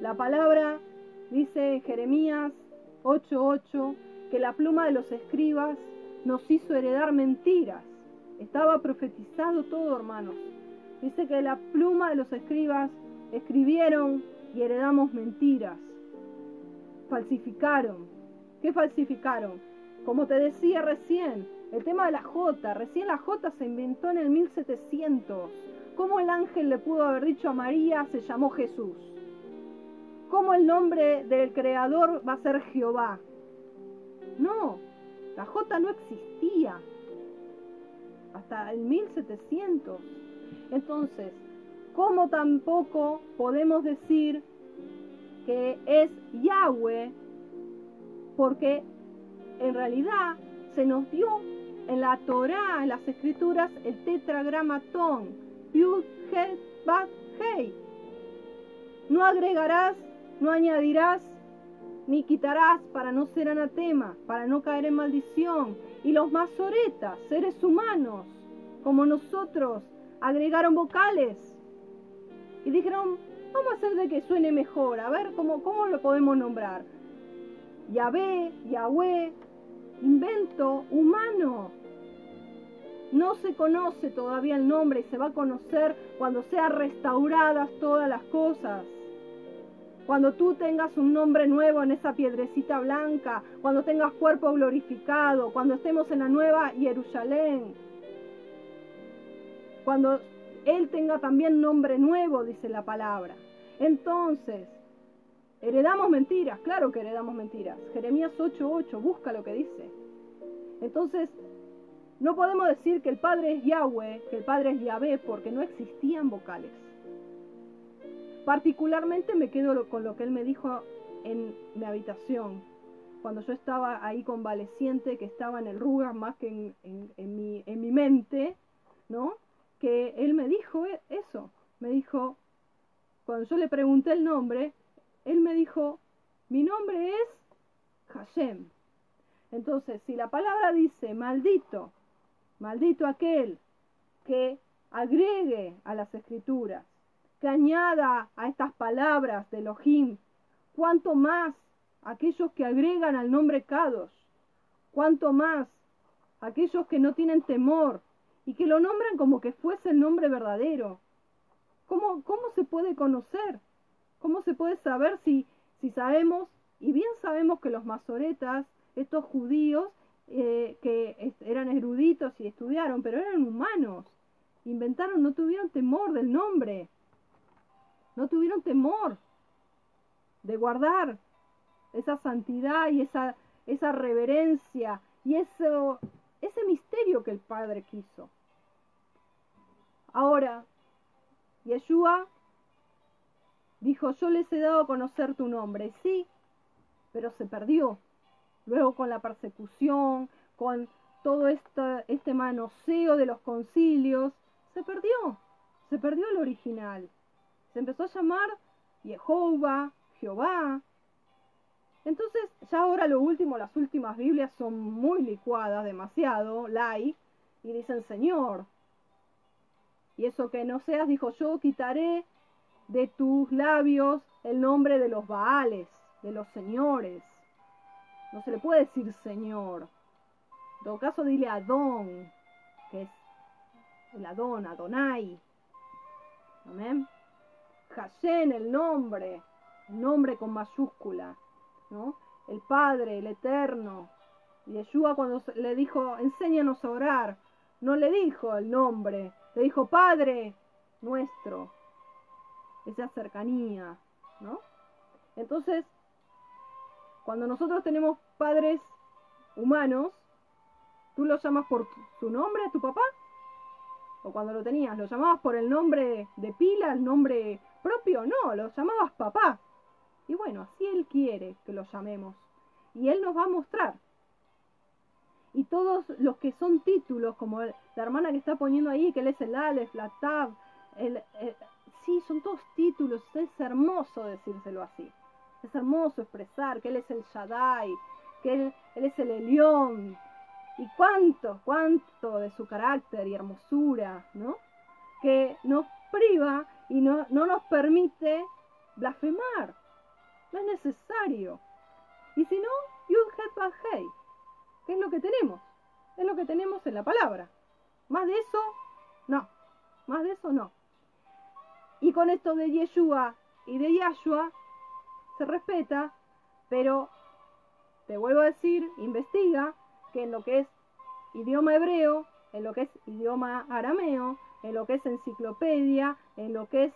La palabra Dice en Jeremías 8:8 que la pluma de los escribas nos hizo heredar mentiras. Estaba profetizado todo, hermanos. Dice que la pluma de los escribas escribieron y heredamos mentiras. Falsificaron. ¿Qué falsificaron? Como te decía recién, el tema de la J. Recién la J se inventó en el 1700. ¿Cómo el ángel le pudo haber dicho a María se llamó Jesús? ¿Cómo el nombre del creador va a ser Jehová? No, la J no existía hasta el 1700. Entonces, ¿cómo tampoco podemos decir que es Yahweh? Porque en realidad se nos dio en la Torá, en las escrituras, el tetragramatón, Yud. No agregarás, no añadirás, ni quitarás para no ser anatema, para no caer en maldición. Y los masoretas, seres humanos, como nosotros, agregaron vocales y dijeron, vamos a hacer de que suene mejor, a ver cómo, cómo lo podemos nombrar. Yahvé, Yahweh, invento humano. No se conoce todavía el nombre y se va a conocer cuando sean restauradas todas las cosas. Cuando tú tengas un nombre nuevo en esa piedrecita blanca, cuando tengas cuerpo glorificado, cuando estemos en la nueva Jerusalén, cuando Él tenga también nombre nuevo, dice la palabra. Entonces, heredamos mentiras, claro que heredamos mentiras. Jeremías 8:8, busca lo que dice. Entonces, no podemos decir que el Padre es Yahweh, que el Padre es Yahvé, porque no existían vocales. Particularmente me quedo con lo que él me dijo en mi habitación, cuando yo estaba ahí convaleciente, que estaba en el Rugas más que en, mi mente, ¿no? Que él me dijo e, eso, me dijo, cuando yo le pregunté el nombre, él me dijo, mi nombre es Hashem. Entonces, si la palabra dice maldito, maldito aquel que agregue a las escrituras, que añada a estas palabras de Elohim, cuanto más aquellos que agregan al nombre Kadosh, cuanto más aquellos que no tienen temor y que lo nombran como que fuese el nombre verdadero. ¿Cómo, cómo se puede conocer? ¿Cómo se puede saber si, si sabemos, y bien sabemos que los masoretas, estos judíos, eh, que eran eruditos y estudiaron, pero eran humanos, inventaron, no tuvieron temor del nombre, no tuvieron temor de guardar esa santidad y esa, esa reverencia y eso, ese misterio que el Padre quiso. Ahora, Yeshua dijo, yo les he dado a conocer tu nombre, sí, pero se perdió. Luego con la persecución, con todo este, este manoseo de los concilios, se perdió, se perdió el original. Se empezó a llamar Jehová, Jehová. Entonces, ya ahora lo último, las últimas Biblias son muy licuadas, demasiado, like, y dicen Señor. Y eso que no seas, dijo yo, quitaré de tus labios el nombre de los Baales, de los señores. No se le puede decir Señor. En todo caso, dile Adón, que es el Adón, Adonai. Amén. Hashem, el nombre, el nombre con mayúscula, ¿no? El Padre, el Eterno. Yeshua cuando le dijo, enséñanos a orar, no le dijo el nombre, le dijo Padre nuestro. Esa cercanía, ¿no? Entonces, cuando nosotros tenemos padres humanos, ¿tú los llamas por su nombre, tu papá? O cuando lo tenías, ¿lo llamabas por el nombre de pila, el nombre propio? No, lo llamabas papá. Y bueno, así Él quiere que lo llamemos. Y Él nos va a mostrar. Y todos los que son títulos, como la hermana que está poniendo ahí, que Él es el Aleph, la Tab, el, el, sí, son todos títulos. Es hermoso decírselo así. Es hermoso expresar que Él es el Shaddai, que Él, es el Elión. Y cuánto, cuánto de su carácter y hermosura, ¿no? Que nos priva y no, no nos permite blasfemar. No es necesario. Y si no, Yud Het que es lo que tenemos. Es lo que tenemos en la palabra. Más de eso, no. Más de eso, no. Y con esto de Yeshua y de Yahshua se respeta, pero te vuelvo a decir, investiga que en lo que es idioma hebreo, en lo que es idioma arameo, en lo que es enciclopedia, en lo que es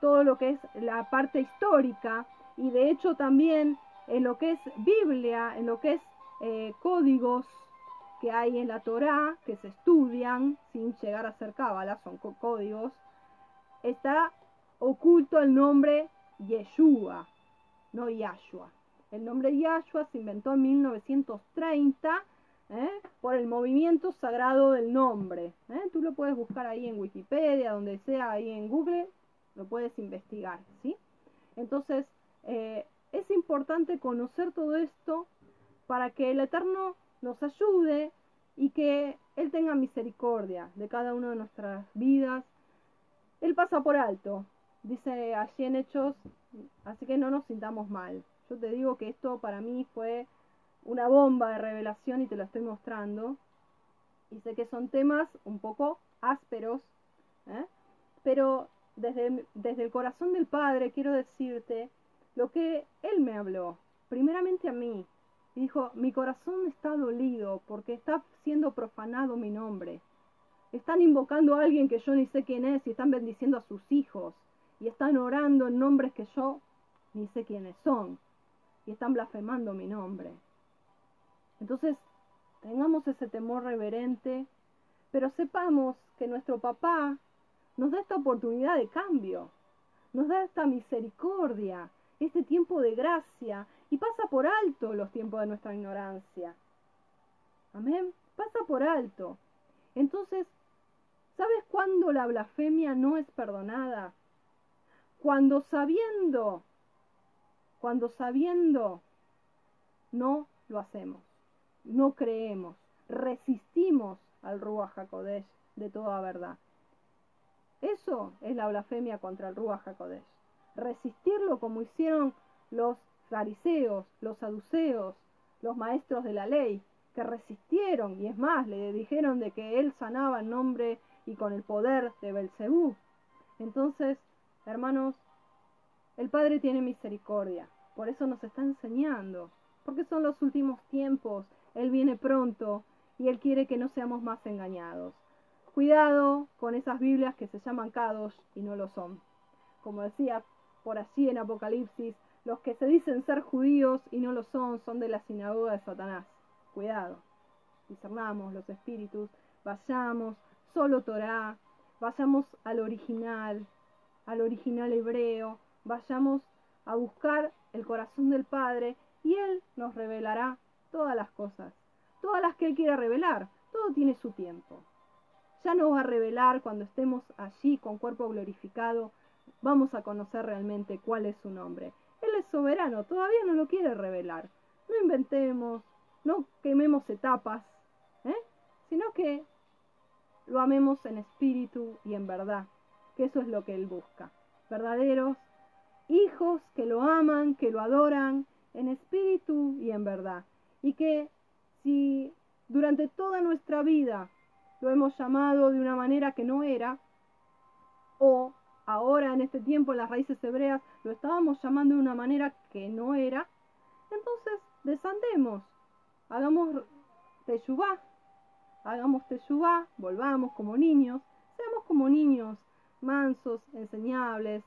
todo lo que es la parte histórica y de hecho también en lo que es Biblia, en lo que es eh, códigos que hay en la Torá, que se estudian sin llegar a ser cábala, son códigos, está oculto el nombre Yeshua, no Yahshua. El nombre Yahshua se inventó en 1930 ¿eh? por el movimiento sagrado del nombre. ¿eh? Tú lo puedes buscar ahí en Wikipedia, donde sea, ahí en Google, lo puedes investigar. ¿sí? Entonces, eh, es importante conocer todo esto para que el Eterno nos ayude y que Él tenga misericordia de cada una de nuestras vidas. Él pasa por alto, dice allí en Hechos, así que no nos sintamos mal. Yo te digo que esto para mí fue una bomba de revelación y te lo estoy mostrando. Y sé que son temas un poco ásperos, ¿eh? pero desde, desde el corazón del Padre quiero decirte lo que Él me habló, primeramente a mí. Y dijo, mi corazón está dolido porque está siendo profanado mi nombre. Están invocando a alguien que yo ni sé quién es y están bendiciendo a sus hijos. Y están orando en nombres que yo ni sé quiénes son. Y están blasfemando mi nombre. Entonces, tengamos ese temor reverente, pero sepamos que nuestro papá nos da esta oportunidad de cambio, nos da esta misericordia, este tiempo de gracia, y pasa por alto los tiempos de nuestra ignorancia. Amén, pasa por alto. Entonces, ¿sabes cuándo la blasfemia no es perdonada? Cuando sabiendo, cuando sabiendo, no lo hacemos no creemos, resistimos al Ruach HaKodesh de toda verdad. Eso es la blasfemia contra el Ruach HaKodesh. Resistirlo como hicieron los fariseos, los saduceos, los maestros de la ley, que resistieron y es más, le dijeron de que él sanaba en nombre y con el poder de Belcebú. Entonces, hermanos, el Padre tiene misericordia, por eso nos está enseñando, porque son los últimos tiempos él viene pronto y Él quiere que no seamos más engañados. Cuidado con esas Biblias que se llaman Kadosh y no lo son. Como decía por allí en Apocalipsis, los que se dicen ser judíos y no lo son son de la sinagoga de Satanás. Cuidado. Discernamos los espíritus, vayamos, solo Torah, vayamos al original, al original hebreo, vayamos a buscar el corazón del Padre y Él nos revelará todas las cosas, todas las que Él quiera revelar, todo tiene su tiempo. Ya no va a revelar cuando estemos allí con cuerpo glorificado, vamos a conocer realmente cuál es su nombre. Él es soberano, todavía no lo quiere revelar. No inventemos, no quememos etapas, ¿eh? sino que lo amemos en espíritu y en verdad, que eso es lo que Él busca. Verdaderos hijos que lo aman, que lo adoran en espíritu y en verdad y que si durante toda nuestra vida lo hemos llamado de una manera que no era, o ahora en este tiempo en las raíces hebreas lo estábamos llamando de una manera que no era, entonces desandemos, hagamos teshuvá, hagamos teshuvá, volvamos como niños, seamos como niños, mansos, enseñables,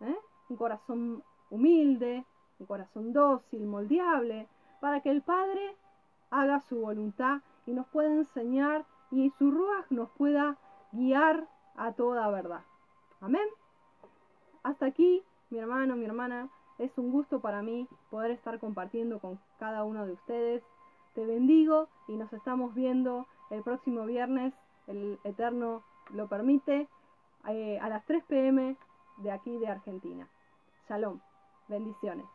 ¿eh? un corazón humilde, un corazón dócil, moldeable, para que el Padre haga su voluntad y nos pueda enseñar y su ruaj nos pueda guiar a toda verdad. Amén. Hasta aquí, mi hermano, mi hermana, es un gusto para mí poder estar compartiendo con cada uno de ustedes. Te bendigo y nos estamos viendo el próximo viernes, el Eterno lo permite, eh, a las 3 pm de aquí de Argentina. Shalom, bendiciones.